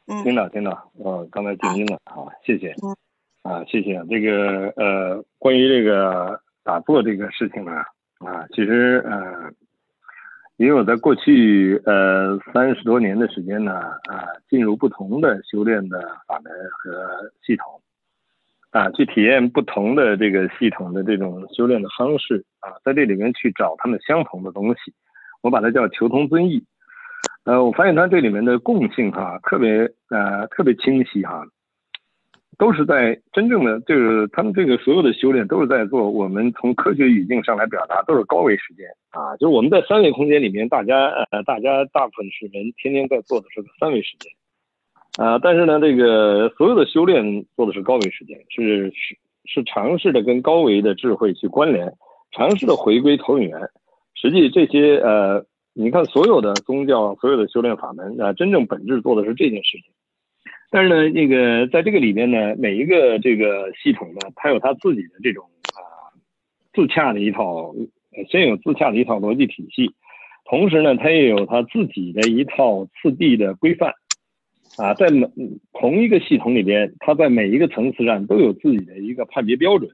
嗯，听到听到，我刚才静音了，好，谢谢，嗯，啊，谢谢，这个呃，关于这个。打坐这个事情呢，啊，其实呃，因为我在过去呃三十多年的时间呢，啊，进入不同的修炼的法门和系统，啊，去体验不同的这个系统的这种修炼的方式，啊，在这里面去找他们相同的东西，我把它叫求同尊异，呃，我发现它这里面的共性哈，特别呃特别清晰哈。都是在真正的这个，他们这个所有的修炼都是在做。我们从科学语境上来表达，都是高维时间啊。就是我们在三维空间里面，大家呃，大家大部分是人天天在做的是三维时间啊。但是呢，这个所有的修炼做的是高维时间，是是是尝试的跟高维的智慧去关联，尝试的回归投影源。实际这些呃，你看所有的宗教，所有的修炼法门啊，真正本质做的是这件事情。但是呢，那个在这个里面呢，每一个这个系统呢，它有它自己的这种啊自洽的一套，先有自洽的一套逻辑体系，同时呢，它也有它自己的一套次第的规范，啊，在每同一个系统里边，它在每一个层次上都有自己的一个判别标准，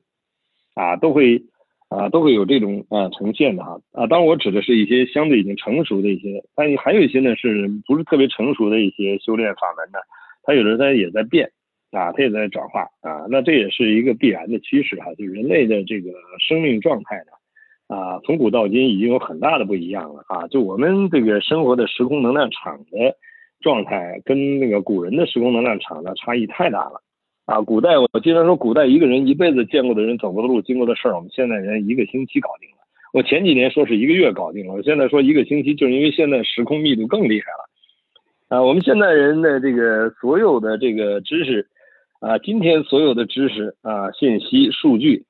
啊，都会啊都会有这种啊呈现的哈啊，当然我指的是一些相对已经成熟的一些，但还有一些呢是不是特别成熟的一些修炼法门呢？它有的它也在变啊，它也在转化啊，那这也是一个必然的趋势哈，就人类的这个生命状态呢啊，从古到今已经有很大的不一样了啊，就我们这个生活的时空能量场的状态跟那个古人的时空能量场的差异太大了啊，古代我经常说，古代一个人一辈子见过的人、走过的路、经过的事儿，我们现在人一个星期搞定了。我前几年说是一个月搞定了，我现在说一个星期，就是因为现在时空密度更厉害了。啊，我们现代人的这个所有的这个知识，啊，今天所有的知识啊、信息、数据，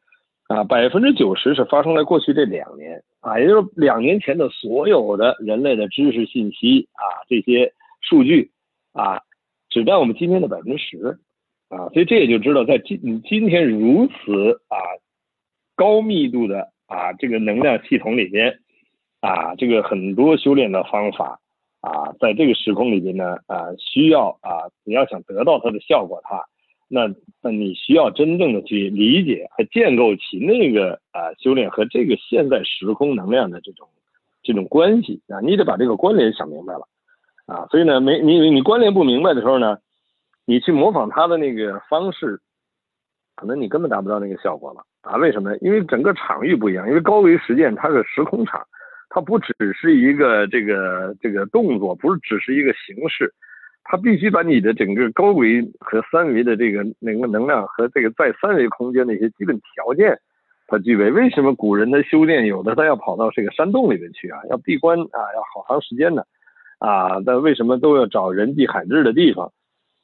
啊，百分之九十是发生在过去这两年，啊，也就是两年前的所有的人类的知识、信息啊，这些数据，啊，只占我们今天的百分之十啊，所以这也就知道在今今天如此啊高密度的啊这个能量系统里边啊这个很多修炼的方法啊在这个时空里边呢啊需要啊你要想得到它的效果，它那那你需要真正的去理解和建构起那个啊修炼和这个现在时空能量的这种这种关系啊，你得把这个关联想明白了。啊，所以呢，没你你关联不明白的时候呢，你去模仿他的那个方式，可能你根本达不到那个效果了啊？为什么？因为整个场域不一样，因为高维实践它是时空场，它不只是一个这个这个动作，不是只是一个形式，它必须把你的整个高维和三维的这个那个能量和这个在三维空间的一些基本条件，它具备。为什么古人的修炼有的他要跑到这个山洞里面去啊？要闭关啊？要好长时间呢？啊，那为什么都要找人迹罕至的地方？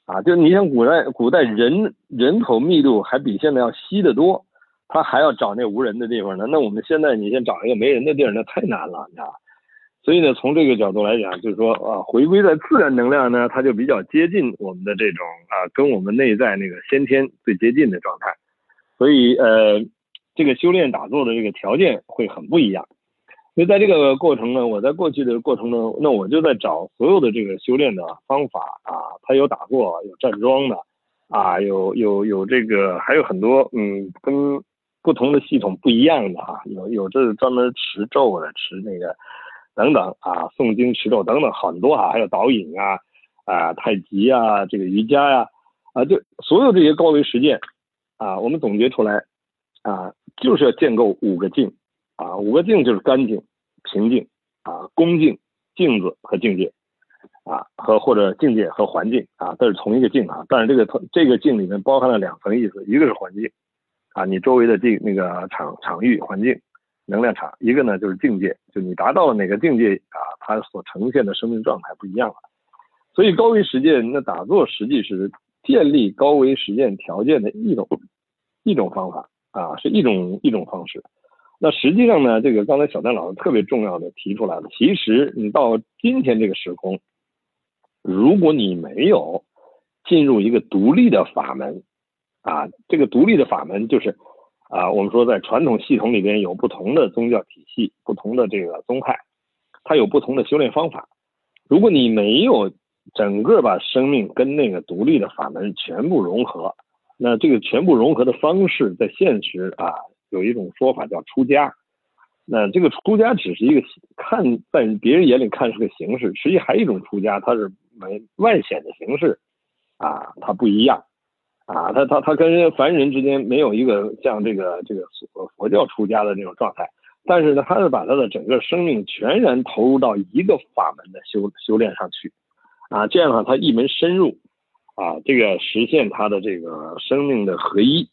啊，就你像古代，古代人人口密度还比现在要稀得多，他还要找那无人的地方呢。那我们现在你先找一个没人的地儿，那太难了，你知道所以呢，从这个角度来讲，就是说啊，回归在自然能量呢，它就比较接近我们的这种啊，跟我们内在那个先天最接近的状态。所以呃，这个修炼打坐的这个条件会很不一样。所以在这个过程呢，我在过去的过程中，那我就在找所有的这个修炼的方法啊，它有打坐，有站桩的，啊，有有有这个，还有很多嗯，跟不同的系统不一样的啊，有有这专门持咒的，持那个等等啊，诵经持咒等等很多啊，还有导引啊，啊，太极啊，这个瑜伽呀，啊，就所有这些高维实践啊，我们总结出来啊，就是要建构五个境。啊，五个境就是干净、平静啊、恭敬、镜子和境界啊，和或者境界和环境啊，都是同一个境啊。但是这个这个境里面包含了两层意思，一个是环境啊，你周围的境那个场场域环境能量场；一个呢就是境界，就你达到了哪个境界啊，它所呈现的生命状态不一样了。所以高维实践那打坐实际是建立高维实践条件的一种一种方法啊，是一种一种方式。那实际上呢，这个刚才小丹老师特别重要的提出来了。其实你到今天这个时空，如果你没有进入一个独立的法门，啊，这个独立的法门就是啊，我们说在传统系统里边有不同的宗教体系、不同的这个宗派，它有不同的修炼方法。如果你没有整个把生命跟那个独立的法门全部融合，那这个全部融合的方式在现实啊。有一种说法叫出家，那这个出家只是一个看在别人眼里看是个形式，实际还有一种出家，它是没外显的形式，啊，它不一样，啊，他他他跟凡人之间没有一个像这个这个佛教出家的那种状态，但是呢，他是把他的整个生命全然投入到一个法门的修修炼上去，啊，这样的话他一门深入，啊，这个实现他的这个生命的合一。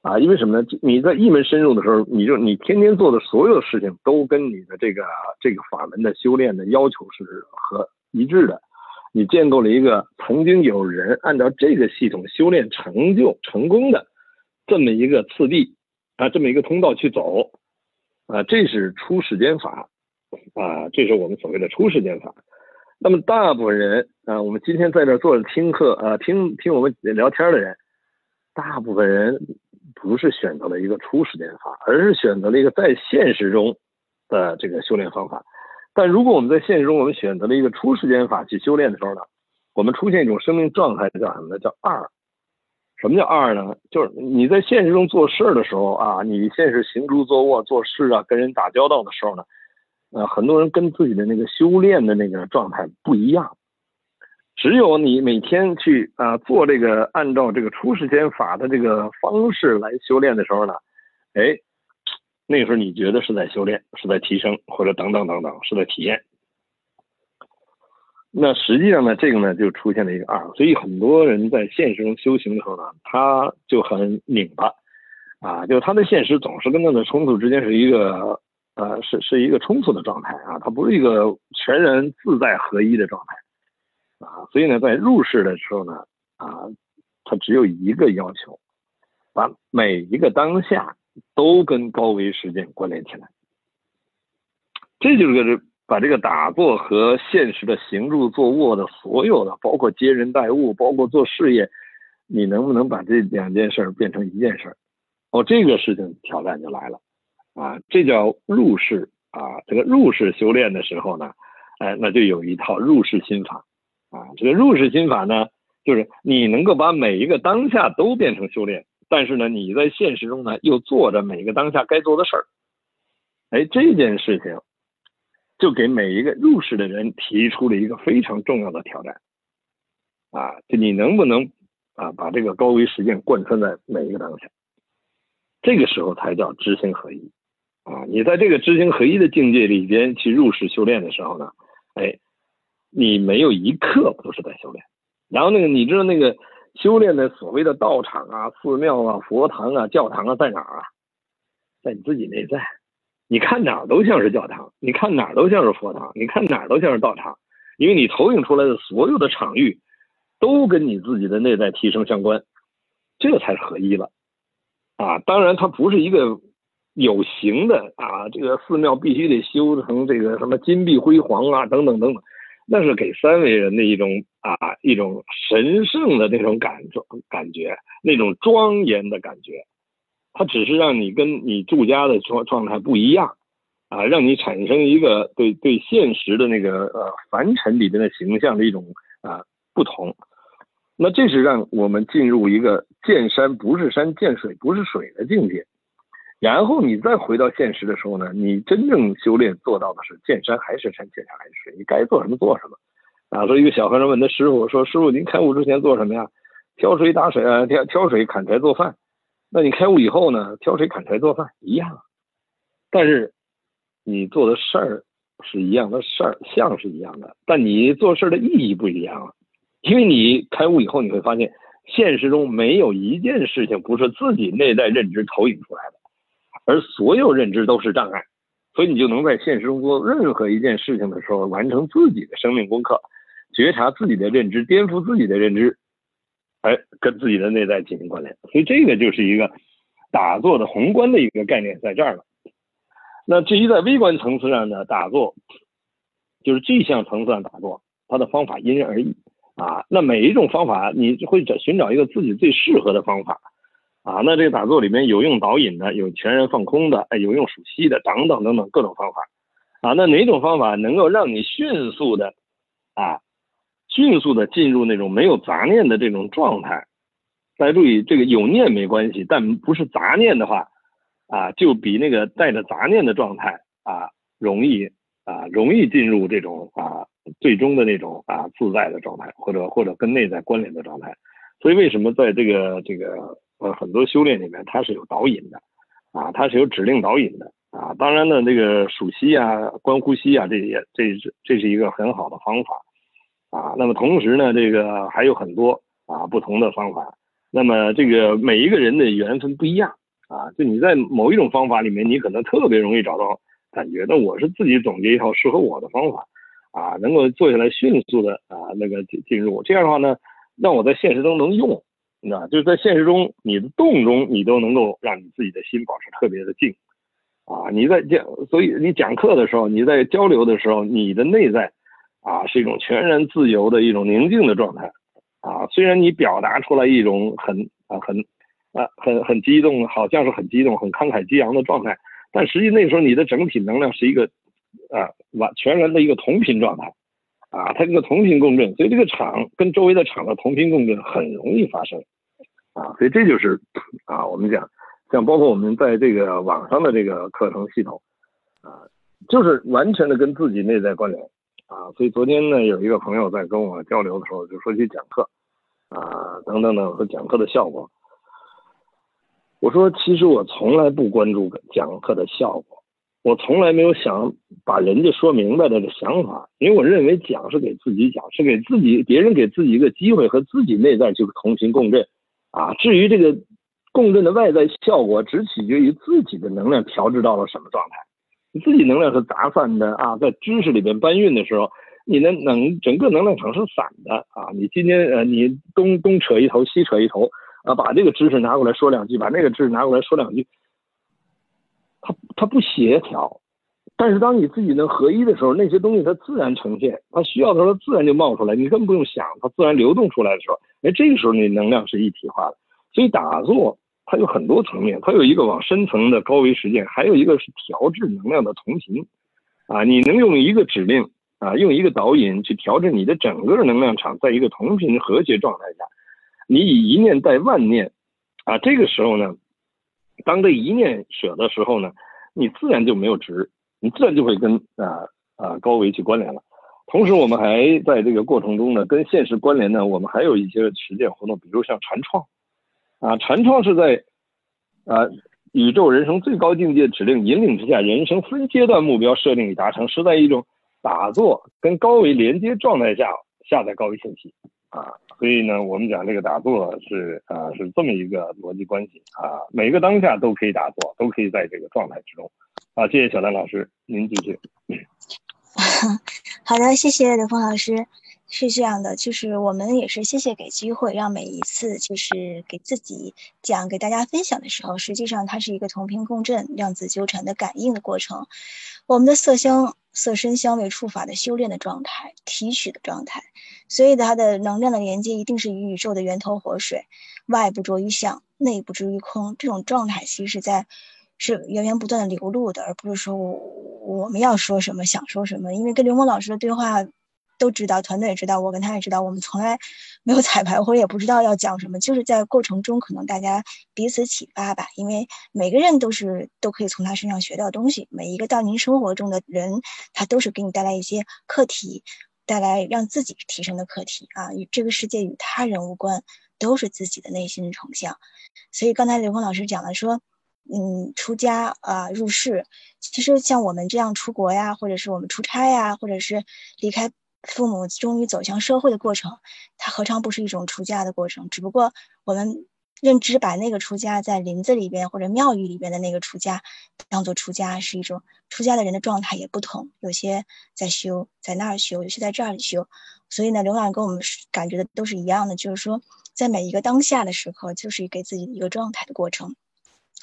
啊，因为什么呢？你在一门深入的时候，你就你天天做的所有事情都跟你的这个这个法门的修炼的要求是和一致的。你建构了一个曾经有人按照这个系统修炼成就成功的这么一个次第啊，这么一个通道去走啊，这是初始间法啊，这是我们所谓的初始间法。那么大部分人啊，我们今天在这坐着听课啊，听听我们聊天的人，大部分人。不是选择了一个初始间法，而是选择了一个在现实中的这个修炼方法。但如果我们在现实中，我们选择了一个初时间法去修炼的时候呢，我们出现一种生命状态叫什么呢？叫二。什么叫二呢？就是你在现实中做事的时候啊，你现实行住坐卧做事啊，跟人打交道的时候呢，呃，很多人跟自己的那个修炼的那个状态不一样。只有你每天去啊做这个按照这个初世间法的这个方式来修炼的时候呢，哎，那个时候你觉得是在修炼，是在提升，或者等等等等，是在体验。那实际上呢，这个呢就出现了一个二，所以很多人在现实中修行的时候呢，他就很拧巴啊，就他的现实总是跟他的冲突之间是一个呃是是一个冲突的状态啊，他不是一个全然自在合一的状态。啊，所以呢，在入世的时候呢，啊，他只有一个要求，把每一个当下都跟高维实践关联起来。这就是个把这个打坐和现实的行住坐卧的所有的，包括接人待物，包括做事业，你能不能把这两件事变成一件事？哦，这个事情挑战就来了，啊，这叫入世啊。这个入世修炼的时候呢，哎，那就有一套入世心法啊。这个入世心法呢，就是你能够把每一个当下都变成修炼，但是呢，你在现实中呢又做着每个当下该做的事儿。哎，这件事情就给每一个入世的人提出了一个非常重要的挑战啊，就你能不能啊把这个高维实践贯穿在每一个当下。这个时候才叫知行合一啊！你在这个知行合一的境界里边去入世修炼的时候呢，哎，你没有一刻不是在修炼。然后那个你知道那个修炼的所谓的道场啊、寺庙啊、佛堂啊、教堂啊在哪儿啊？在你自己内在。你看哪儿都像是教堂，你看哪儿都像是佛堂，你看哪儿都像是道场，因为你投影出来的所有的场域都跟你自己的内在提升相关，这才是合一了。啊，当然，它不是一个有形的啊，这个寺庙必须得修成这个什么金碧辉煌啊，等等等等，那是给三维人的一种啊一种神圣的那种感受感觉，那种庄严的感觉，它只是让你跟你住家的状状态不一样啊，让你产生一个对对现实的那个呃凡尘里边的形象的一种啊不同。那这是让我们进入一个见山不是山，见水不是水的境界，然后你再回到现实的时候呢，你真正修炼做到的是见山还是山，见山还是水，你该做什么做什么。啊，说一个小和尚问他师傅说：“师傅，您开悟之前做什么呀？挑水打水啊，挑挑水砍柴做饭。那你开悟以后呢？挑水砍柴做饭一样，但是你做的事儿是一样的事儿，像是一样的，但你做事的意义不一样了。”因为你开悟以后，你会发现现实中没有一件事情不是自己内在认知投影出来的，而所有认知都是障碍，所以你就能在现实中做任何一件事情的时候，完成自己的生命功课，觉察自己的认知，颠覆自己的认知，哎，跟自己的内在进行关联。所以这个就是一个打坐的宏观的一个概念在这儿了。那至于在微观层次上的打坐，就是这项层次上打坐，它的方法因人而异。啊，那每一种方法，你会找寻找一个自己最适合的方法，啊，那这个打坐里面有用导引的，有全然放空的，哎，有用数息的，等等等等各种方法，啊，那哪种方法能够让你迅速的，啊，迅速的进入那种没有杂念的这种状态？大家注意，这个有念没关系，但不是杂念的话，啊，就比那个带着杂念的状态啊，容易啊，容易进入这种啊。最终的那种啊自在的状态，或者或者跟内在关联的状态，所以为什么在这个这个呃很多修炼里面，它是有导引的啊，它是有指令导引的啊。当然呢，这个数息啊、观呼吸啊，这也这是这是一个很好的方法啊。那么同时呢，这个还有很多啊不同的方法。那么这个每一个人的缘分不一样啊，就你在某一种方法里面，你可能特别容易找到感觉。那我是自己总结一套适合我的方法。啊，能够坐下来迅速的啊那个进进入，这样的话呢，让我在现实中能用，你知道就是在现实中你的动中，你都能够让你自己的心保持特别的静，啊，你在讲，所以你讲课的时候，你在交流的时候，你的内在啊是一种全然自由的一种宁静的状态，啊，虽然你表达出来一种很啊很啊很很激动，好像是很激动、很慷慨激昂的状态，但实际那时候你的整体能量是一个。啊，完全然的一个同频状态，啊，它这个同频共振，所以这个场跟周围的场的同频共振很容易发生，啊，所以这就是啊，我们讲像包括我们在这个网上的这个课程系统，啊，就是完全的跟自己内在关联，啊，所以昨天呢，有一个朋友在跟我交流的时候就说起讲课，啊，等等等和讲课的效果，我说其实我从来不关注讲课的效果。我从来没有想把人家说明白的想法，因为我认为讲是给自己讲，是给自己别人给自己一个机会和自己内在就是同频共振，啊，至于这个共振的外在效果，只取决于自己的能量调制到了什么状态。你自己能量是杂散的啊，在知识里边搬运的时候，你的能整个能量场是散的啊。你今天呃，你东东扯一头，西扯一头啊，把这个知识拿过来说两句，把那个知识拿过来说两句。它它不协调，但是当你自己能合一的时候，那些东西它自然呈现，它需要的时候它自然就冒出来，你根本不用想，它自然流动出来的时候，哎，这个时候你能量是一体化的。所以打坐它有很多层面，它有一个往深层的高维实践，还有一个是调制能量的同频。啊，你能用一个指令啊，用一个导引去调整你的整个能量场，在一个同频和谐状态下，你以一念带万念，啊，这个时候呢，当这一念舍的时候呢，你自然就没有执，你自然就会跟啊啊高维去关联了。同时，我们还在这个过程中呢，跟现实关联呢，我们还有一些实践活动，比如像禅创，啊，禅创是在啊。宇宙人生最高境界指令引领之下，人生分阶段目标设定与达成，是在一种打坐跟高维连接状态下下载高维信息啊。所以呢，我们讲这个打坐是啊是这么一个逻辑关系啊。每个当下都可以打坐，都可以在这个状态之中啊。谢谢小丹老师，您继续。好的，谢谢刘峰老师。是这样的，就是我们也是谢谢给机会，让每一次就是给自己讲、给大家分享的时候，实际上它是一个同频共振、量子纠缠的感应的过程。我们的色香、色身香味触法的修炼的状态、提取的状态，所以它的能量的连接一定是与宇宙的源头活水，外不着于相，内不至于空。这种状态其实在是源源不断的流露的，而不是说我我们要说什么想说什么，因为跟刘梦老师的对话。都知道，团队也知道，我跟他也知道，我们从来 没有彩排，或者也不知道要讲什么，就是在过程中可能大家彼此启发吧。因为每个人都是都可以从他身上学到东西，每一个到您生活中的人，他都是给你带来一些课题，带来让自己提升的课题啊。与这个世界与他人无关，都是自己的内心的成像。所以刚才刘峰老师讲了说，嗯，出家啊，入世，其实像我们这样出国呀，或者是我们出差呀，或者是离开。父母终于走向社会的过程，它何尝不是一种出家的过程？只不过我们认知把那个出家在林子里边或者庙宇里边的那个出家当做出家，是一种出家的人的状态也不同。有些在修，在那儿修；有些在这儿修。所以呢，刘老跟我们感觉的都是一样的，就是说，在每一个当下的时刻，就是给自己一个状态的过程。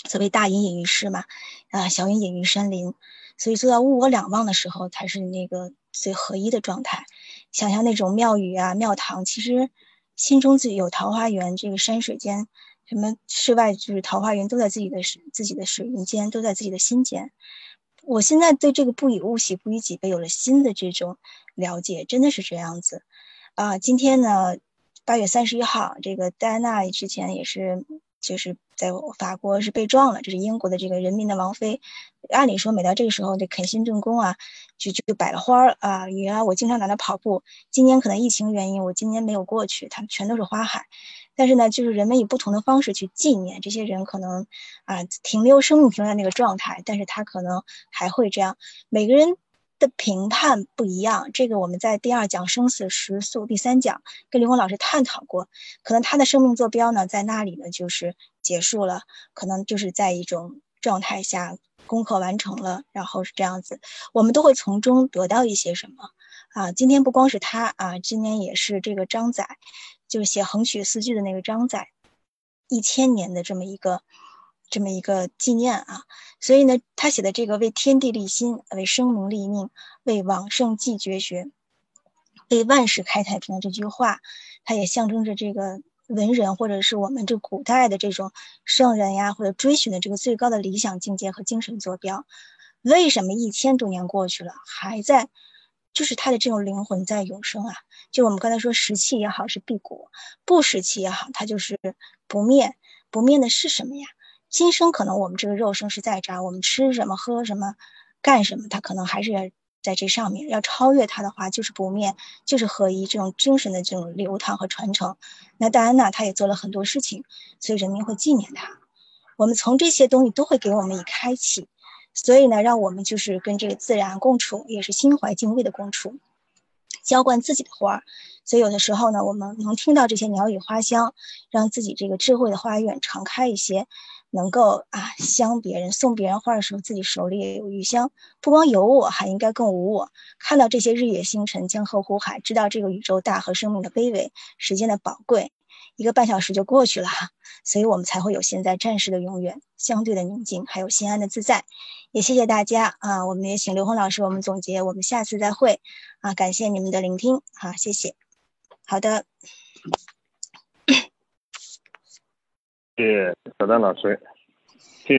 所谓大隐隐于市嘛，啊，小隐隐于山林。所以做到物我两忘的时候，才是那个。最合一的状态，想象那种庙宇啊、庙堂，其实心中自己有桃花源。这个山水间，什么室外就是桃花源，都在自己的自己的水云间，都在自己的心间。我现在对这个不以物喜，不以己悲有了新的这种了解，真的是这样子啊。今天呢，八月三十一号，这个戴安娜之前也是。就是在法国是被撞了，这是英国的这个人民的王妃。按理说每到这个时候，这肯辛顿宫啊，就就摆了花儿啊。原来我经常在那跑步，今年可能疫情原因，我今年没有过去，它全都是花海。但是呢，就是人们以不同的方式去纪念这些人，可能啊停留生命停留在那个状态，但是他可能还会这样。每个人。的评判不一样，这个我们在第二讲生死时速第三讲跟刘红老师探讨过，可能他的生命坐标呢在那里呢就是结束了，可能就是在一种状态下功课完成了，然后是这样子，我们都会从中得到一些什么啊？今天不光是他啊，今年也是这个张载，就是写横曲四句的那个张载，一千年的这么一个。这么一个纪念啊，所以呢，他写的这个为天地立心，为生民立命，为往圣继绝学，为万世开太平的这句话，它也象征着这个文人或者是我们这古代的这种圣人呀，或者追寻的这个最高的理想境界和精神坐标。为什么一千多年过去了，还在，就是他的这种灵魂在永生啊？就我们刚才说石器也好是辟谷，不石器也好，它就是不灭。不灭的是什么呀？今生可能我们这个肉身是在这儿，我们吃什么喝什么，干什么，它可能还是在这上面。要超越它的话，就是不灭，就是合一，这种精神的这种流淌和传承。那戴安娜她也做了很多事情，所以人民会纪念她。我们从这些东西都会给我们以开启，所以呢，让我们就是跟这个自然共处，也是心怀敬畏的共处，浇灌自己的花儿。所以有的时候呢，我们能听到这些鸟语花香，让自己这个智慧的花园常开一些。能够啊，香别人送别人花的时候，自己手里也有余香。不光有我，还应该更无我。看到这些日月星辰、江河湖海，知道这个宇宙大和生命的卑微、时间的宝贵，一个半小时就过去了哈，所以我们才会有现在暂时的永远，相对的宁静，还有心安的自在。也谢谢大家啊，我们也请刘红老师我们总结，我们下次再会啊，感谢你们的聆听，好，谢谢。好的，谢谢小丹老师。